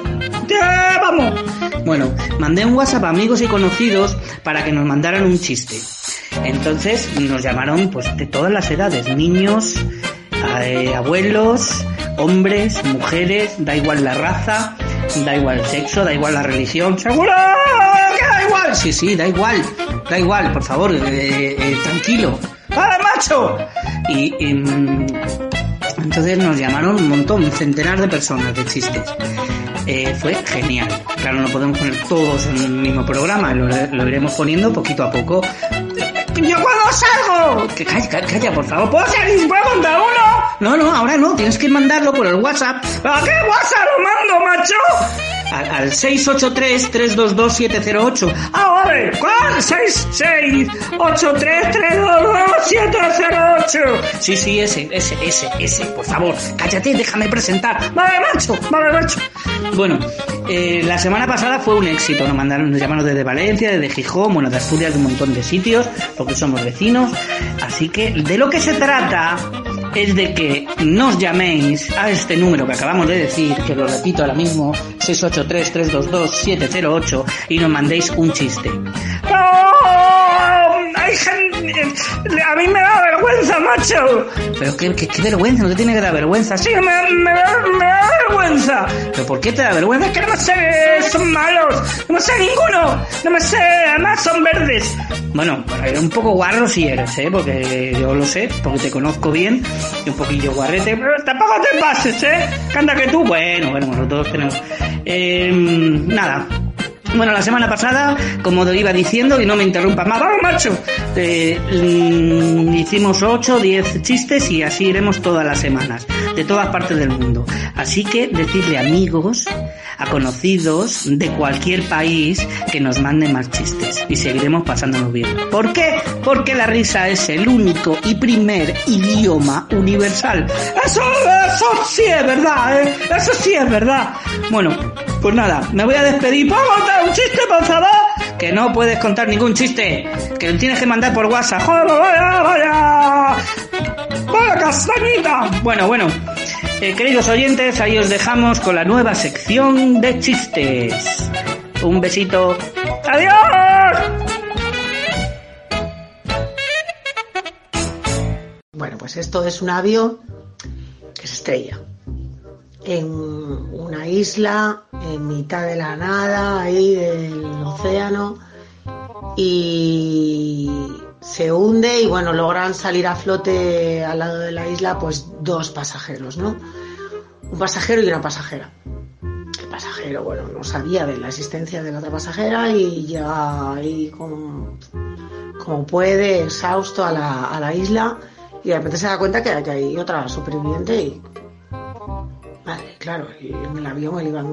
¡Ya, vamos! Bueno, mandé un WhatsApp a amigos y conocidos para que nos mandaran un chiste. Entonces nos llamaron pues de todas las edades, niños, eh, abuelos, hombres, mujeres, da igual la raza, da igual el sexo, da igual la religión, ¿seguro que da igual? Sí, sí, da igual, da igual, por favor, eh, eh, tranquilo. ¡Vale, macho! Y, mm, entonces nos llamaron un montón, centenar de personas de chistes. Fue genial. Claro, no podemos poner todos en el mismo programa, lo, lo iremos poniendo poquito a poco. ¡Yo cuando salgo! Que calla, calla, calla, por favor. ¿Puedo salir? ¿Puedo contar uno? No, no, ahora no. Tienes que mandarlo por el WhatsApp. ¿A qué WhatsApp lo mando, macho? Al, al 683-322-708. Ah, vale. ¿Cuál? 683-322-708. Sí, sí, ese, ese, ese, ese. Por favor, cállate, déjame presentar. Vale, macho, vale, macho. Bueno, eh, la semana pasada fue un éxito. Nos mandaron, nos llamaron desde Valencia, desde Gijón, bueno, de Asturias, de un montón de sitios, porque somos vecinos. Así que de lo que se trata es de que nos llaméis a este número que acabamos de decir, que lo repito ahora mismo, 683-322-708, y nos mandéis un chiste. Hay gente... A mí me da vergüenza, macho. Pero qué, qué, qué vergüenza, no te tiene que dar vergüenza. Sí, me, me, da, me da vergüenza. ¿Pero por qué te da vergüenza? Es que no me sé, son malos. No me sé ninguno. No me sé, además son verdes. Bueno, un poco guarro si eres, ¿eh? Porque yo lo sé, porque te conozco bien. Y un poquillo guarrete. Pero tampoco te pases, ¿eh? Canta que tú. Bueno, bueno, nosotros tenemos... Eh, nada, bueno, la semana pasada, como te iba diciendo, y no me interrumpa más, ¡vamos, macho! Eh, hicimos 8, 10 chistes y así iremos todas las semanas, de todas partes del mundo. Así que decirle amigos, a conocidos de cualquier país que nos manden más chistes y seguiremos pasándonos bien. ¿Por qué? Porque la risa es el único y primer idioma universal. Eso, eso sí es verdad, ¿eh? Eso sí es verdad. Bueno, pues nada, me voy a despedir. ¿Puedo contar un chiste, por? Que no puedes contar ningún chiste. Que lo tienes que mandar por WhatsApp. ¡Joder, vaya, vaya! ¡Vaya castañita! Bueno, bueno. Eh, queridos oyentes, ahí os dejamos con la nueva sección de chistes. Un besito. ¡Adiós! Bueno, pues esto es un avión que se estrella en una isla en mitad de la nada, ahí del océano, y se hunde y bueno, logran salir a flote al lado de la isla pues dos pasajeros, ¿no? Un pasajero y una pasajera. El pasajero, bueno, no sabía de la existencia de la otra pasajera y ya ahí como, como puede, exhausto a la, a la isla y de repente se da cuenta que, que hay otra superviviente y Claro, en el avión él iba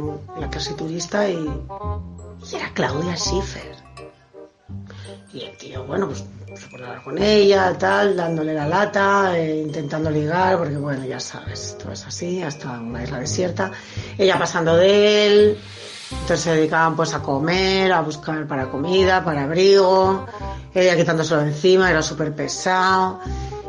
la clase turista y, era Claudia Schiffer. Y el tío, bueno, pues se pone hablar con ella, tal, dándole la lata, eh, intentando ligar, porque bueno, ya sabes, esto es así, hasta una isla desierta. Ella pasando de él, entonces se dedicaban pues a comer, a buscar para comida, para abrigo, ella quitándoselo encima, era súper pesado.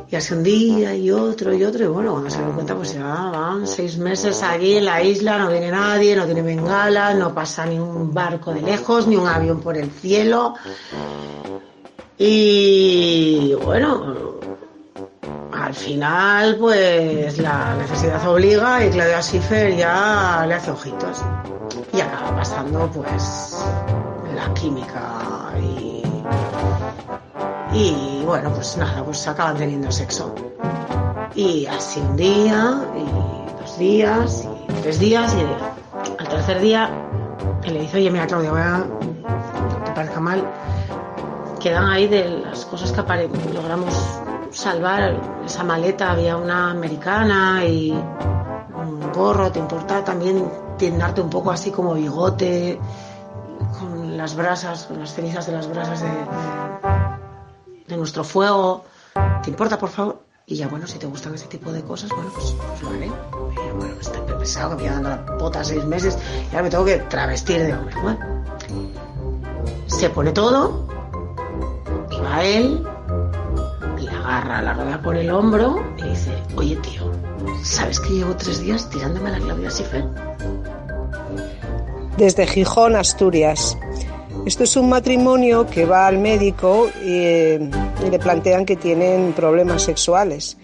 Y así un día y otro y otro, y bueno, cuando se dan cuenta, pues ya van seis meses allí en la isla, no viene nadie, no tiene bengala, no pasa ni un barco de lejos, ni un avión por el cielo. Y bueno, al final, pues la necesidad obliga y Claudia Schiffer ya le hace ojitos. Y acaba pasando, pues, la química y y bueno, pues nada, pues acaban teniendo sexo. Y así un día, y dos días, y tres días, y Al tercer día, le dice, oye, mira, Claudia, voy a... no te parezca mal, quedan ahí de las cosas que logramos salvar. Esa maleta había una americana y un gorro, te importa también tiendarte un poco así como bigote, con las brasas, con las cenizas de las brasas de- de nuestro fuego. ¿Te importa, por favor? Y ya, bueno, si te gustan ese tipo de cosas, bueno, pues, pues lo haré. Y yo, bueno, está pesado, que me llevan dando la pota seis meses y ahora me tengo que travestir de hombre. Bueno, se pone todo y va él, le agarra la rodea por el hombro y dice, oye tío, ¿sabes que llevo tres días tirándome a la Claudia Schiffer? desde Gijón, Asturias. Esto es un matrimonio que va al médico y, eh, y le plantean que tienen problemas sexuales.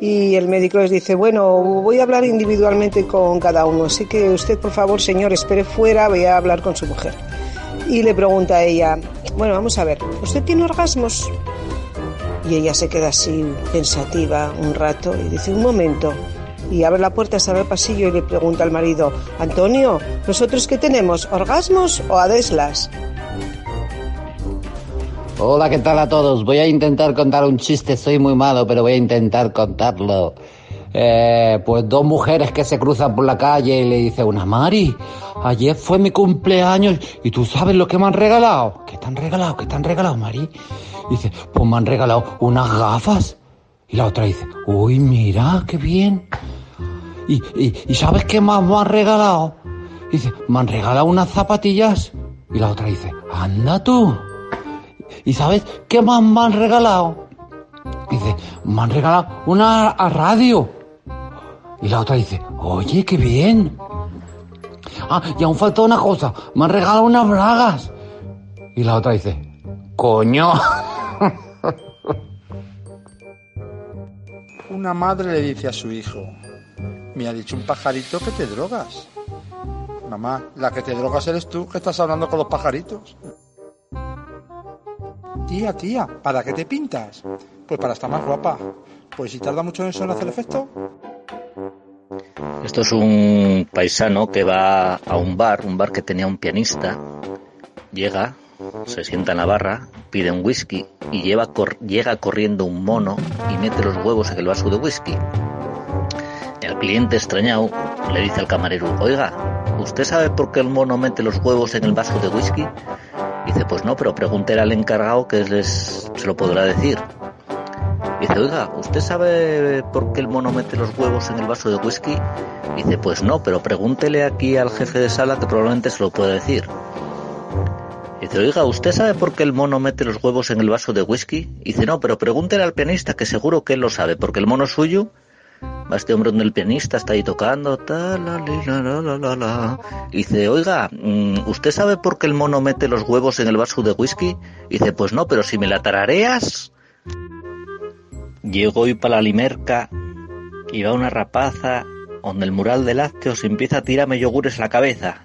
Y el médico les dice, bueno, voy a hablar individualmente con cada uno, así que usted, por favor, señor, espere fuera, voy a hablar con su mujer. Y le pregunta a ella, bueno, vamos a ver, ¿usted tiene orgasmos? Y ella se queda así pensativa un rato y dice, un momento. Y abre la puerta, sale al pasillo y le pregunta al marido, Antonio, ¿nosotros qué tenemos? ¿Orgasmos o adeslas? Hola, ¿qué tal a todos? Voy a intentar contar un chiste, soy muy malo, pero voy a intentar contarlo. Eh, pues dos mujeres que se cruzan por la calle y le dice una, Mari, ayer fue mi cumpleaños y tú sabes lo que me han regalado. ¿Qué te han regalado? ¿Qué te han regalado, Mari? Dice, pues me han regalado unas gafas. Y la otra dice, uy, mira, qué bien. ¿Y, y, y sabes qué más me han regalado? Dice, me han regalado unas zapatillas. Y la otra dice, anda tú. ¿Y sabes qué más me han regalado? Dice, me han regalado una radio. Y la otra dice, oye, qué bien. Ah, y aún falta una cosa, me han regalado unas bragas. Y la otra dice, coño. Una madre le dice a su hijo, me ha dicho un pajarito que te drogas. Mamá, la que te drogas eres tú, que estás hablando con los pajaritos. Tía, tía, ¿para qué te pintas? Pues para estar más guapa. Pues si tarda mucho en eso en hacer efecto. Esto es un paisano que va a un bar, un bar que tenía un pianista. Llega, se sienta en la barra, pide un whisky y lleva llega corriendo un mono y mete los huevos en el vaso de whisky. El cliente extrañado le dice al camarero, oiga, ¿usted sabe por qué el mono mete los huevos en el vaso de whisky? Dice, pues no, pero pregúntele al encargado que se lo podrá decir. Dice, oiga, ¿usted sabe por qué el mono mete los huevos en el vaso de whisky? Dice, pues no, pero pregúntele aquí al jefe de sala que probablemente se lo pueda decir. Dice, oiga, ¿usted sabe por qué el mono mete los huevos en el vaso de whisky? Dice, no, pero pregúntele al pianista que seguro que él lo sabe, porque el mono es suyo. Va este hombre donde el pianista está ahí tocando, ta, la, la, la, la, la. Dice, oiga, mm, ¿usted sabe por qué el mono mete los huevos en el vaso de whisky? Dice, pues no, pero si me la tarareas. Llego hoy para la limerca y va una rapaza donde el mural de lácteos empieza a tirarme yogures a la cabeza.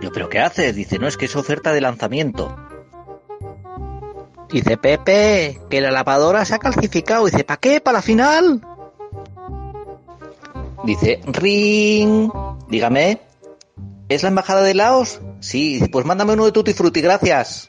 Yo, ¿pero qué haces? Dice, no, es que es oferta de lanzamiento. Dice, Pepe, que la lavadora se ha calcificado. Dice, ¿para qué? ¿Para la final? Dice, ring. Dígame, ¿es la embajada de Laos? Sí, pues mándame uno de Tutti Frutti, gracias.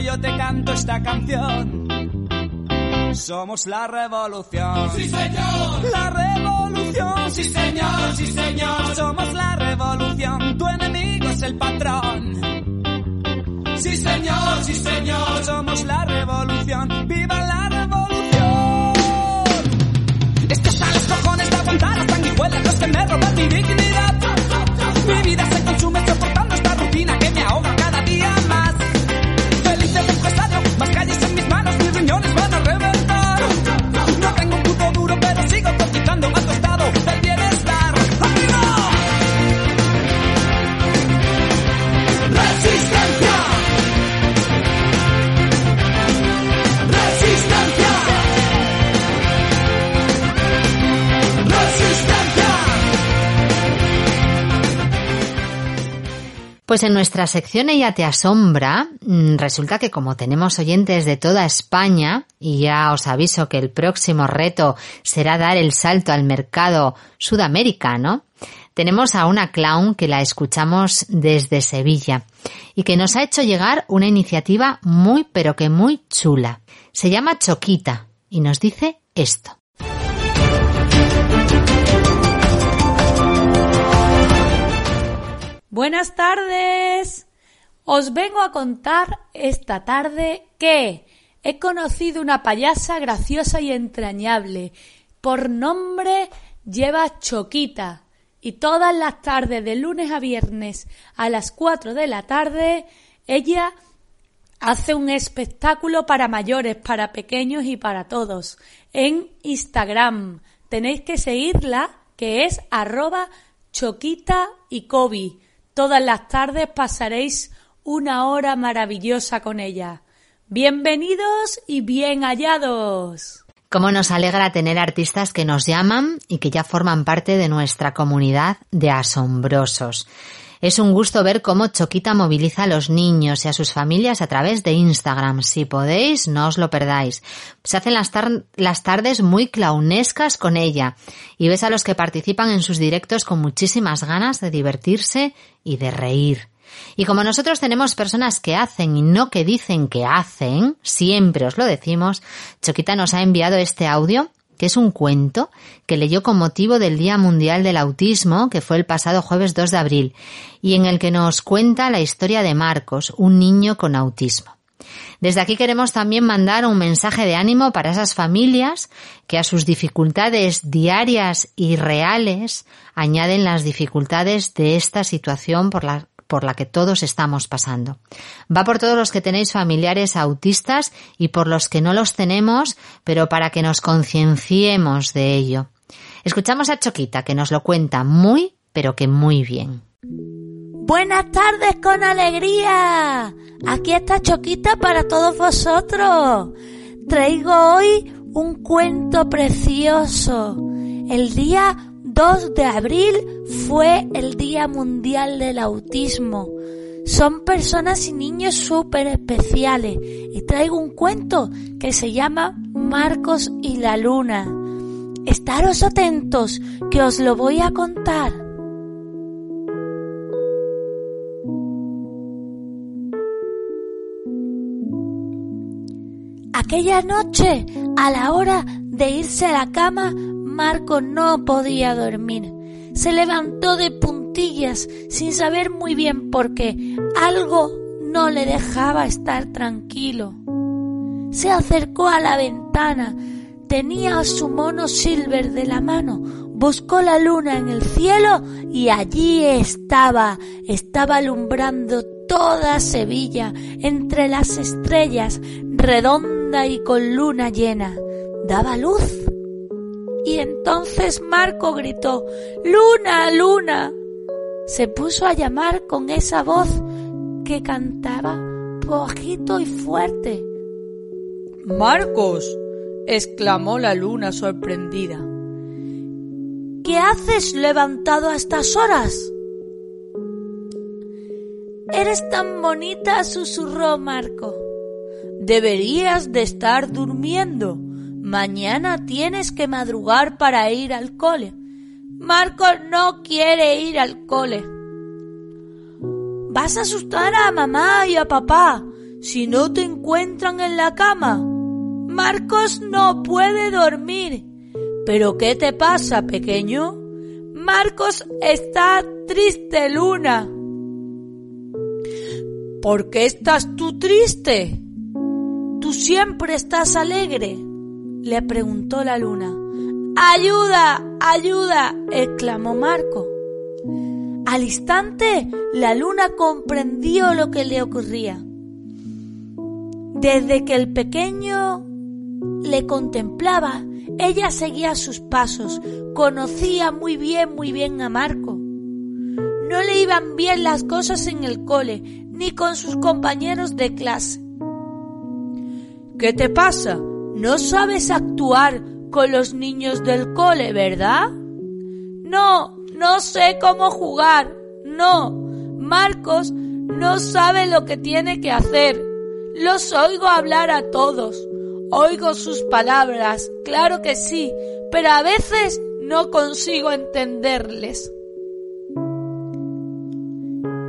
Yo te canto esta canción. Somos la revolución. Sí, señor. La revolución Sí señor, sí señor, somos la revolución, tu enemigo es el patrón. Sí señor, sí señor, somos la revolución, viva la revolución. Estos a los cojones de aguantar las sanguijuelas, los que me roban mi dignidad. Mi vida se consume soportando Mas calles Pues en nuestra sección Ella te asombra, mm, resulta que como tenemos oyentes de toda España, y ya os aviso que el próximo reto será dar el salto al mercado sudamericano, tenemos a una clown que la escuchamos desde Sevilla y que nos ha hecho llegar una iniciativa muy pero que muy chula. Se llama Choquita y nos dice esto. Buenas tardes. Os vengo a contar esta tarde que he conocido una payasa graciosa y entrañable. Por nombre lleva Choquita. Y todas las tardes, de lunes a viernes, a las 4 de la tarde, ella hace un espectáculo para mayores, para pequeños y para todos. En Instagram tenéis que seguirla, que es arroba choquita y. Todas las tardes pasaréis una hora maravillosa con ella. Bienvenidos y bien hallados. Cómo nos alegra tener artistas que nos llaman y que ya forman parte de nuestra comunidad de asombrosos. Es un gusto ver cómo Choquita moviliza a los niños y a sus familias a través de Instagram. Si podéis, no os lo perdáis. Se hacen las, tar- las tardes muy clownescas con ella y ves a los que participan en sus directos con muchísimas ganas de divertirse y de reír. Y como nosotros tenemos personas que hacen y no que dicen que hacen, siempre os lo decimos, Choquita nos ha enviado este audio, que es un cuento que leyó con motivo del Día Mundial del Autismo, que fue el pasado jueves 2 de abril, y en el que nos cuenta la historia de Marcos, un niño con autismo. Desde aquí queremos también mandar un mensaje de ánimo para esas familias que a sus dificultades diarias y reales añaden las dificultades de esta situación por la, por la que todos estamos pasando. Va por todos los que tenéis familiares autistas y por los que no los tenemos, pero para que nos concienciemos de ello. Escuchamos a Choquita que nos lo cuenta muy, pero que muy bien. Buenas tardes con alegría. Aquí está Choquita para todos vosotros. Traigo hoy un cuento precioso. El día 2 de abril fue el Día Mundial del Autismo. Son personas y niños súper especiales y traigo un cuento que se llama Marcos y la Luna. Estaros atentos que os lo voy a contar. Aquella noche, a la hora de irse a la cama, Marco no podía dormir. Se levantó de puntillas sin saber muy bien por qué. Algo no le dejaba estar tranquilo. Se acercó a la ventana. Tenía a su mono Silver de la mano. Buscó la luna en el cielo y allí estaba. Estaba alumbrando toda Sevilla entre las estrellas, redonda y con luna llena. Daba luz. Y entonces Marco gritó Luna, luna. Se puso a llamar con esa voz que cantaba bajito y fuerte. Marcos, exclamó la luna sorprendida. ¿Qué haces levantado a estas horas? Eres tan bonita, susurró Marco. Deberías de estar durmiendo. Mañana tienes que madrugar para ir al cole. Marco no quiere ir al cole. Vas a asustar a mamá y a papá si no te encuentran en la cama. Marcos no puede dormir. ¿Pero qué te pasa, pequeño? Marcos está triste, Luna. ¿Por qué estás tú triste? Tú siempre estás alegre, le preguntó la luna. ¡Ayuda! ¡Ayuda! exclamó Marco. Al instante, la luna comprendió lo que le ocurría. Desde que el pequeño le contemplaba, ella seguía sus pasos, conocía muy bien, muy bien a Marco. No le iban bien las cosas en el cole, ni con sus compañeros de clase. ¿Qué te pasa? No sabes actuar con los niños del cole, ¿verdad? No, no sé cómo jugar. No, Marcos no sabe lo que tiene que hacer. Los oigo hablar a todos. Oigo sus palabras, claro que sí, pero a veces no consigo entenderles.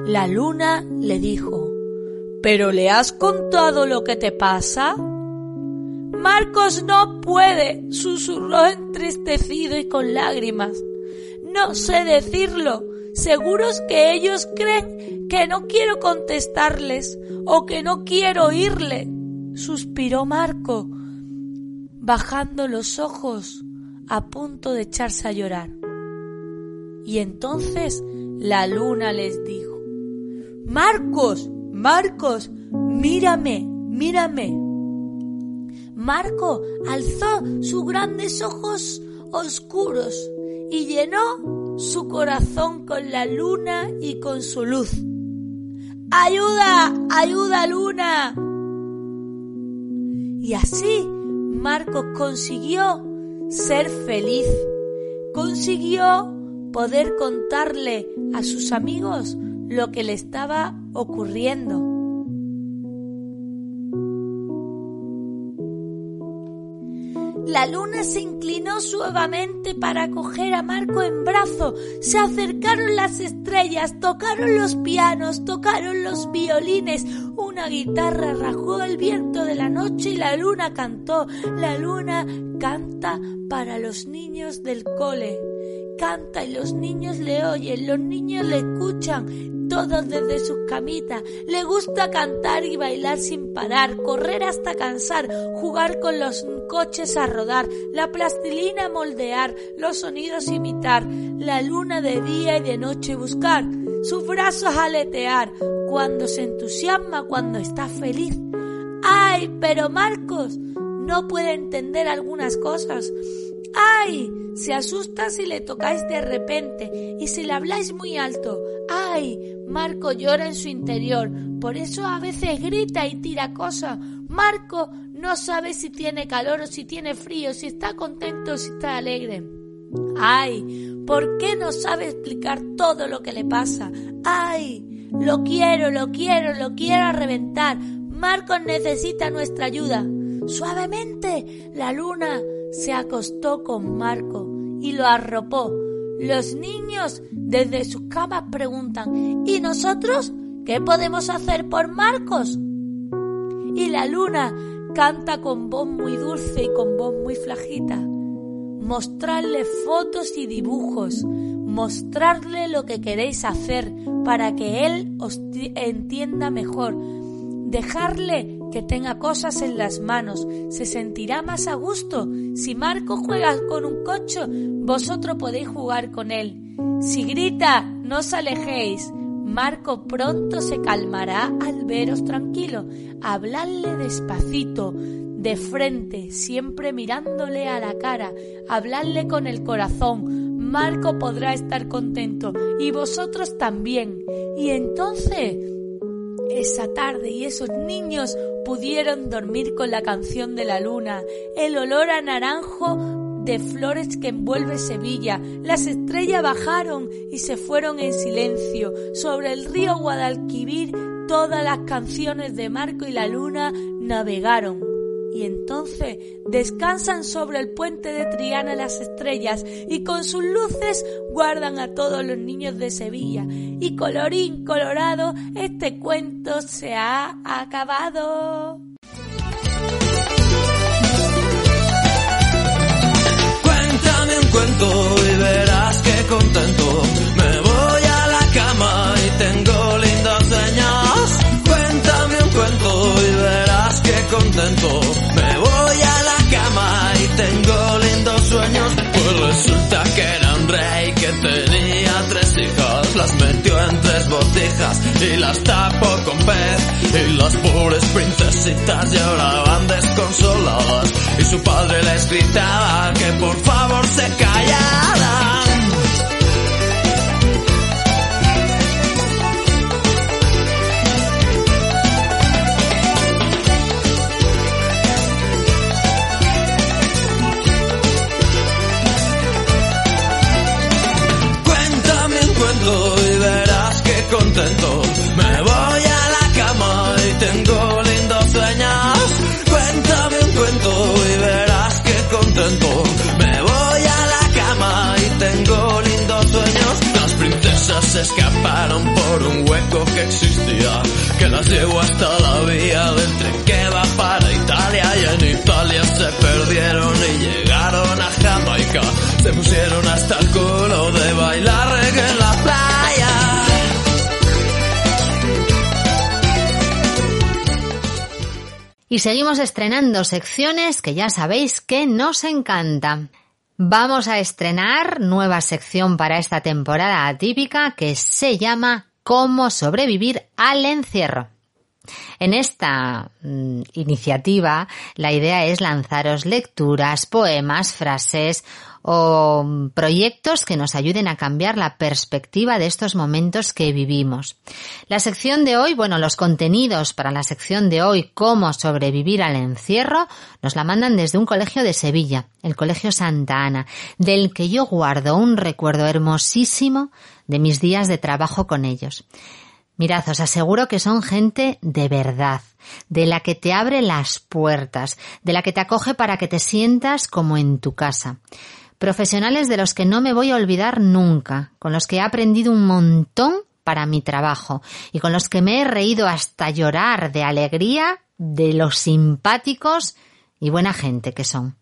La luna le dijo, ¿pero le has contado lo que te pasa? Marcos no puede, susurró entristecido y con lágrimas. No sé decirlo. Seguros que ellos creen que no quiero contestarles o que no quiero oírle, suspiró Marco, bajando los ojos a punto de echarse a llorar. Y entonces la luna les dijo, Marcos, Marcos, mírame, mírame. Marco alzó sus grandes ojos oscuros y llenó su corazón con la luna y con su luz. ¡Ayuda! ¡Ayuda, luna! Y así Marcos consiguió ser feliz, consiguió poder contarle a sus amigos lo que le estaba ocurriendo. La luna se inclinó suavemente para coger a Marco en brazo. Se acercaron las estrellas, tocaron los pianos, tocaron los violines. Una guitarra rajó el viento de la noche y la luna cantó. La luna canta para los niños del cole. Canta y los niños le oyen, los niños le escuchan, todos desde sus camitas. Le gusta cantar y bailar sin parar, correr hasta cansar, jugar con los coches a rodar, la plastilina moldear, los sonidos imitar, la luna de día y de noche buscar, sus brazos aletear, cuando se entusiasma, cuando está feliz. ¡Ay! Pero Marcos no puede entender algunas cosas. ¡Ay! Se asusta si le tocáis de repente y si le habláis muy alto. ¡Ay! Marco llora en su interior, por eso a veces grita y tira cosas. Marco no sabe si tiene calor o si tiene frío, si está contento o si está alegre. ¡Ay! ¿Por qué no sabe explicar todo lo que le pasa? ¡Ay! Lo quiero, lo quiero, lo quiero a reventar. Marcos necesita nuestra ayuda. Suavemente la luna se acostó con Marco y lo arropó. Los niños desde sus camas preguntan ¿Y nosotros qué podemos hacer por Marcos? Y la luna canta con voz muy dulce y con voz muy flajita. Mostrarle fotos y dibujos, mostrarle lo que queréis hacer para que él os entienda mejor, dejarle que tenga cosas en las manos, se sentirá más a gusto. Si Marco juega con un cocho, vosotros podéis jugar con él. Si grita, no os alejéis. Marco pronto se calmará al veros tranquilo. Habladle despacito, de frente, siempre mirándole a la cara. Habladle con el corazón. Marco podrá estar contento y vosotros también. Y entonces esa tarde y esos niños pudieron dormir con la canción de la luna, el olor a naranjo de flores que envuelve Sevilla. Las estrellas bajaron y se fueron en silencio. Sobre el río Guadalquivir todas las canciones de Marco y la luna navegaron y entonces descansan sobre el puente de Triana las estrellas y con sus luces guardan a todos los niños de Sevilla. Y colorín colorado, este cuento se ha acabado. Cuéntame un cuento y verás que contento me voy a la cama y tengo lindas señas. Cuéntame un cuento y verás que contento. Me voy a la cama y tengo lindos sueños. Pues resulta que era un rey que tenía tres hijas. Las metió en tres botijas y las tapó con pez. Y las pobres princesitas lloraban desconsoladas. Y su padre les gritaba que por favor se callaran. Escaparon por un hueco que existía. Que las llevó hasta la vía del tren que va para Italia. Y en Italia se perdieron y llegaron a Jamaica. Se pusieron hasta el culo de bailar en la playa. Y seguimos estrenando secciones que ya sabéis que nos encanta. Vamos a estrenar nueva sección para esta temporada atípica que se llama Cómo sobrevivir al encierro. En esta mm, iniciativa la idea es lanzaros lecturas, poemas, frases o mm, proyectos que nos ayuden a cambiar la perspectiva de estos momentos que vivimos. La sección de hoy, bueno, los contenidos para la sección de hoy, cómo sobrevivir al encierro, nos la mandan desde un colegio de Sevilla, el Colegio Santa Ana, del que yo guardo un recuerdo hermosísimo de mis días de trabajo con ellos. Mirad, os aseguro que son gente de verdad, de la que te abre las puertas, de la que te acoge para que te sientas como en tu casa. Profesionales de los que no me voy a olvidar nunca, con los que he aprendido un montón para mi trabajo y con los que me he reído hasta llorar de alegría de los simpáticos y buena gente que son.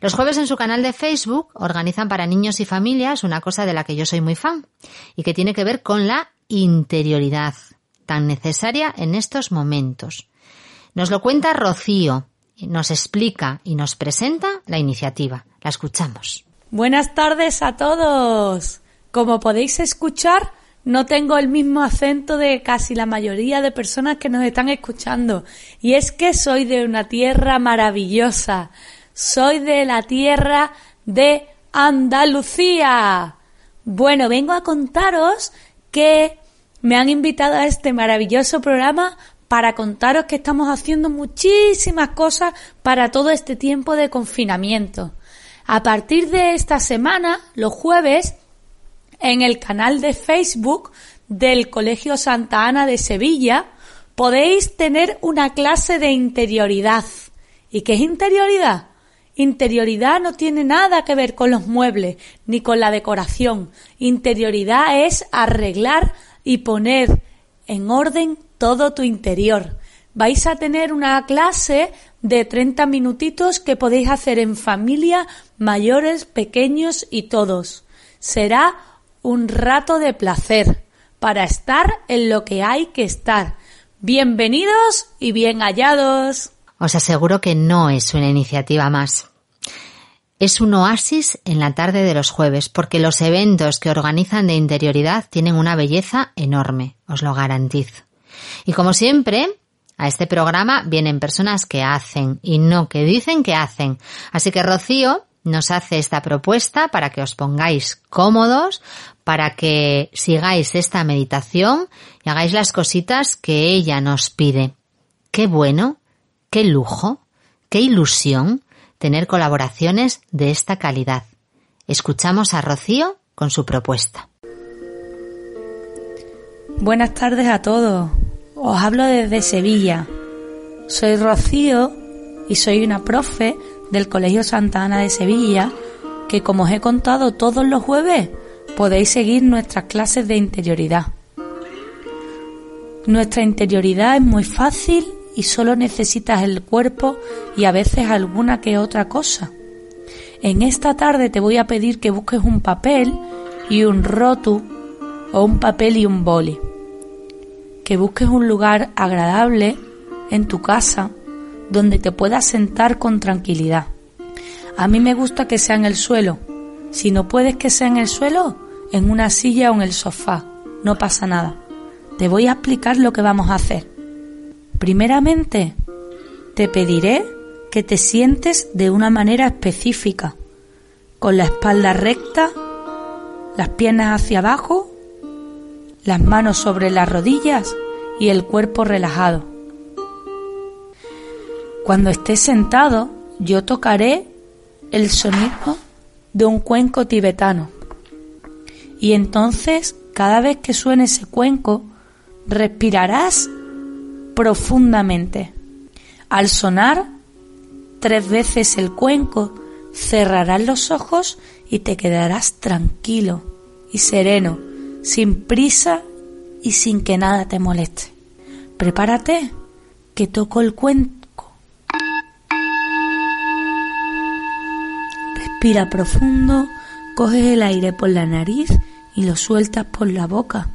Los jueves en su canal de Facebook organizan para niños y familias una cosa de la que yo soy muy fan y que tiene que ver con la interioridad, tan necesaria en estos momentos. Nos lo cuenta Rocío, nos explica y nos presenta la iniciativa. La escuchamos. Buenas tardes a todos. Como podéis escuchar, no tengo el mismo acento de casi la mayoría de personas que nos están escuchando. Y es que soy de una tierra maravillosa. Soy de la tierra de Andalucía. Bueno, vengo a contaros que me han invitado a este maravilloso programa para contaros que estamos haciendo muchísimas cosas para todo este tiempo de confinamiento. A partir de esta semana, los jueves, en el canal de Facebook del Colegio Santa Ana de Sevilla, podéis tener una clase de interioridad. ¿Y qué es interioridad? Interioridad no tiene nada que ver con los muebles ni con la decoración. Interioridad es arreglar y poner en orden todo tu interior. Vais a tener una clase de 30 minutitos que podéis hacer en familia, mayores, pequeños y todos. Será un rato de placer para estar en lo que hay que estar. Bienvenidos y bien hallados. Os aseguro que no es una iniciativa más. Es un oasis en la tarde de los jueves, porque los eventos que organizan de interioridad tienen una belleza enorme, os lo garantizo. Y como siempre, a este programa vienen personas que hacen y no que dicen que hacen. Así que Rocío nos hace esta propuesta para que os pongáis cómodos, para que sigáis esta meditación y hagáis las cositas que ella nos pide. Qué bueno, qué lujo, qué ilusión tener colaboraciones de esta calidad. Escuchamos a Rocío con su propuesta. Buenas tardes a todos. Os hablo desde Sevilla. Soy Rocío y soy una profe del Colegio Santa Ana de Sevilla que como os he contado todos los jueves podéis seguir nuestras clases de interioridad. Nuestra interioridad es muy fácil y solo necesitas el cuerpo y a veces alguna que otra cosa. En esta tarde te voy a pedir que busques un papel y un rotu o un papel y un boli. Que busques un lugar agradable en tu casa donde te puedas sentar con tranquilidad. A mí me gusta que sea en el suelo. Si no puedes que sea en el suelo, en una silla o en el sofá. No pasa nada. te voy a explicar lo que vamos a hacer. Primeramente, te pediré que te sientes de una manera específica, con la espalda recta, las piernas hacia abajo, las manos sobre las rodillas y el cuerpo relajado. Cuando estés sentado, yo tocaré el sonido de un cuenco tibetano. Y entonces, cada vez que suene ese cuenco, respirarás profundamente. Al sonar tres veces el cuenco, cerrarás los ojos y te quedarás tranquilo y sereno, sin prisa y sin que nada te moleste. Prepárate, que toco el cuenco. Respira profundo, coges el aire por la nariz y lo sueltas por la boca.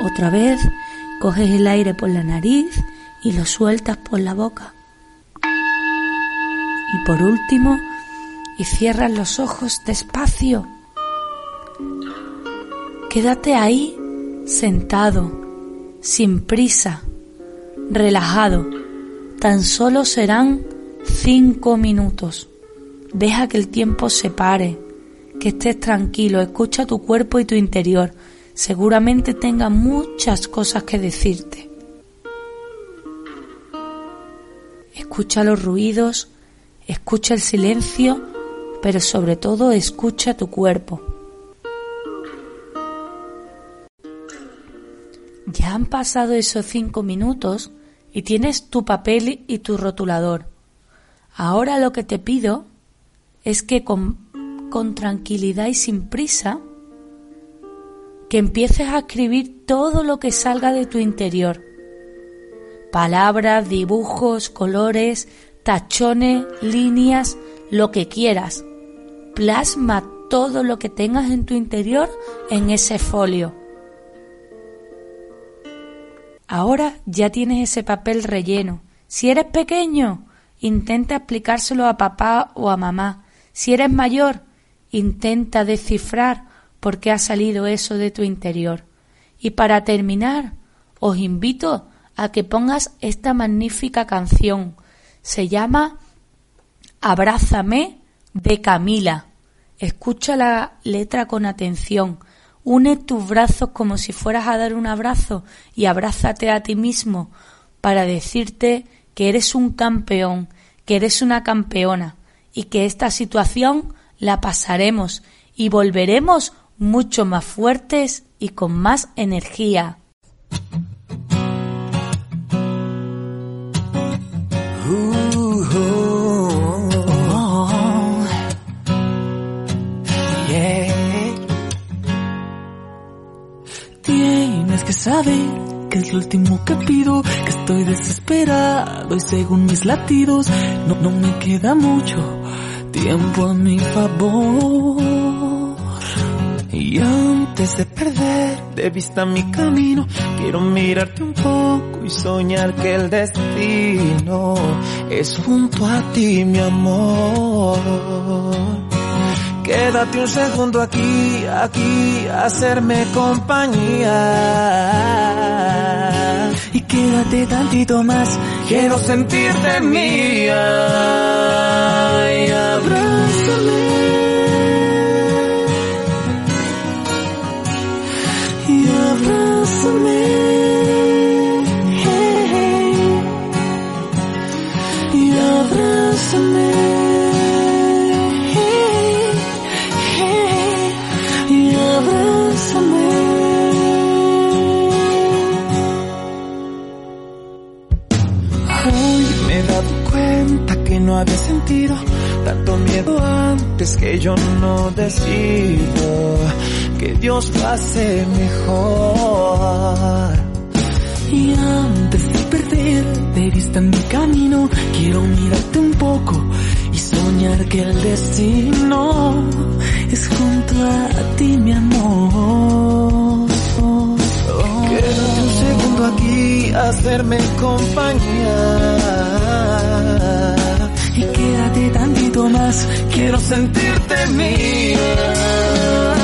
Otra vez, coges el aire por la nariz y lo sueltas por la boca. Y por último, y cierras los ojos despacio. Quédate ahí, sentado, sin prisa, relajado. Tan solo serán cinco minutos. Deja que el tiempo se pare, que estés tranquilo, escucha tu cuerpo y tu interior. Seguramente tenga muchas cosas que decirte. Escucha los ruidos, escucha el silencio, pero sobre todo escucha tu cuerpo. Ya han pasado esos cinco minutos y tienes tu papel y tu rotulador. Ahora lo que te pido es que con, tranquilidad y sin prisa, que empieces a escribir todo lo que salga de tu interior. Palabras, dibujos, colores, tachones, líneas, lo que quieras. Plasma todo lo que tengas en tu interior en ese folio. Ahora ya tienes ese papel relleno. Si eres pequeño, intenta explicárselo a papá o a mamá. Si eres mayor, intenta descifrar por qué ha salido eso de tu interior. Y para terminar, os invito a que pongas esta magnífica canción. Se llama Abrázame de Camila. Escucha la letra con atención. Une tus brazos como si fueras a dar un abrazo y abrázate a ti mismo para decirte que eres un campeón, que eres una campeona y que esta situación la pasaremos y volveremos mucho más fuertes y con más energía. Tienes que saber que es lo último que pido, que estoy desesperado y según mis latidos no, no me queda mucho tiempo a mi favor. Y antes de perder de vista mi camino, quiero mirarte un poco y soñar que el destino es junto a ti, mi amor. Quédate un segundo aquí, aquí, hacerme compañía. Y quédate tantito más, quiero sentirte mía. Tanto miedo antes que yo no decido que Dios lo hace mejor. Y antes de perder de vista mi camino, quiero mirarte un poco y soñar que el destino es junto a ti, mi amor. Quédate un segundo aquí, hacerme compañía. Más, quiero sentirte mía.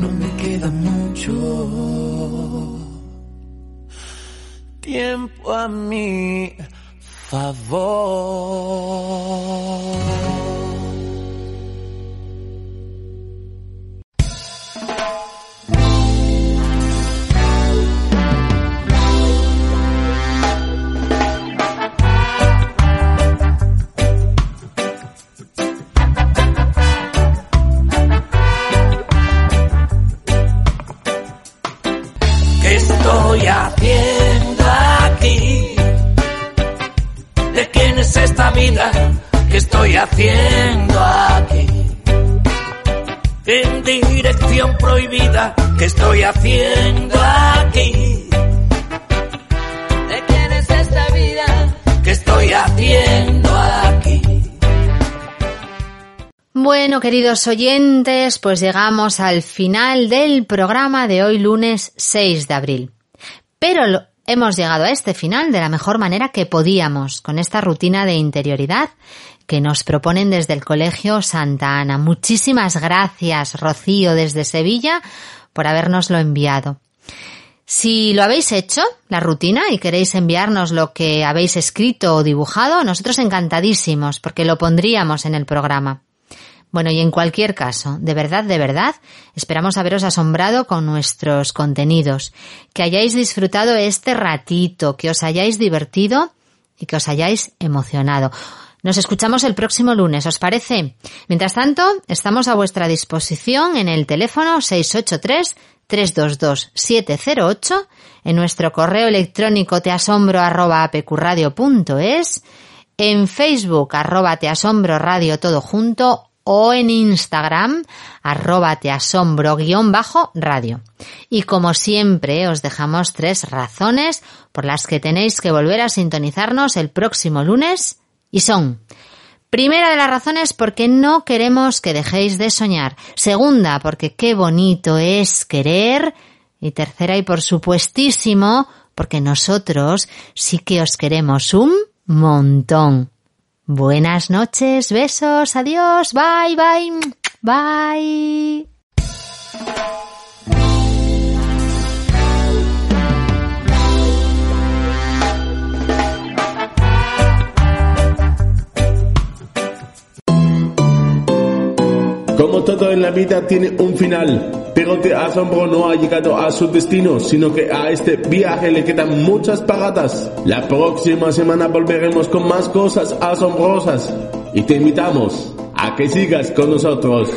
No me queda mucho tiempo a mi favor. Estoy haciendo aquí? En dirección prohibida, ¿qué estoy haciendo aquí? ¿De quién es esta vida? ¿Qué estoy haciendo aquí? Bueno, queridos oyentes, pues llegamos al final del programa de hoy lunes 6 de abril. Pero lo- hemos llegado a este final de la mejor manera que podíamos, con esta rutina de interioridad que nos proponen desde el Colegio Santa Ana. Muchísimas gracias, Rocío, desde Sevilla, por habernoslo enviado. Si lo habéis hecho, la rutina, y queréis enviarnos lo que habéis escrito o dibujado, nosotros encantadísimos, porque lo pondríamos en el programa. Bueno, y en cualquier caso, de verdad, de verdad, esperamos haberos asombrado con nuestros contenidos, que hayáis disfrutado este ratito, que os hayáis divertido y que os hayáis emocionado. Nos escuchamos el próximo lunes, ¿os parece? Mientras tanto, estamos a vuestra disposición en el teléfono 683-322-708, en nuestro correo electrónico teasombro.apqradio.es, en Facebook arroba teasombro radio todo junto o en Instagram arroba teasombro guion bajo radio. Y como siempre os dejamos tres razones por las que tenéis que volver a sintonizarnos el próximo lunes y son Primera de las razones porque no queremos que dejéis de soñar. Segunda, porque qué bonito es querer. Y tercera y por supuestísimo, porque nosotros sí que os queremos un montón. Buenas noches, besos, adiós, bye, bye, bye. Como todo en la vida tiene un final, pero Te Asombro no ha llegado a su destino, sino que a este viaje le quedan muchas paradas. La próxima semana volveremos con más cosas asombrosas y te invitamos a que sigas con nosotros.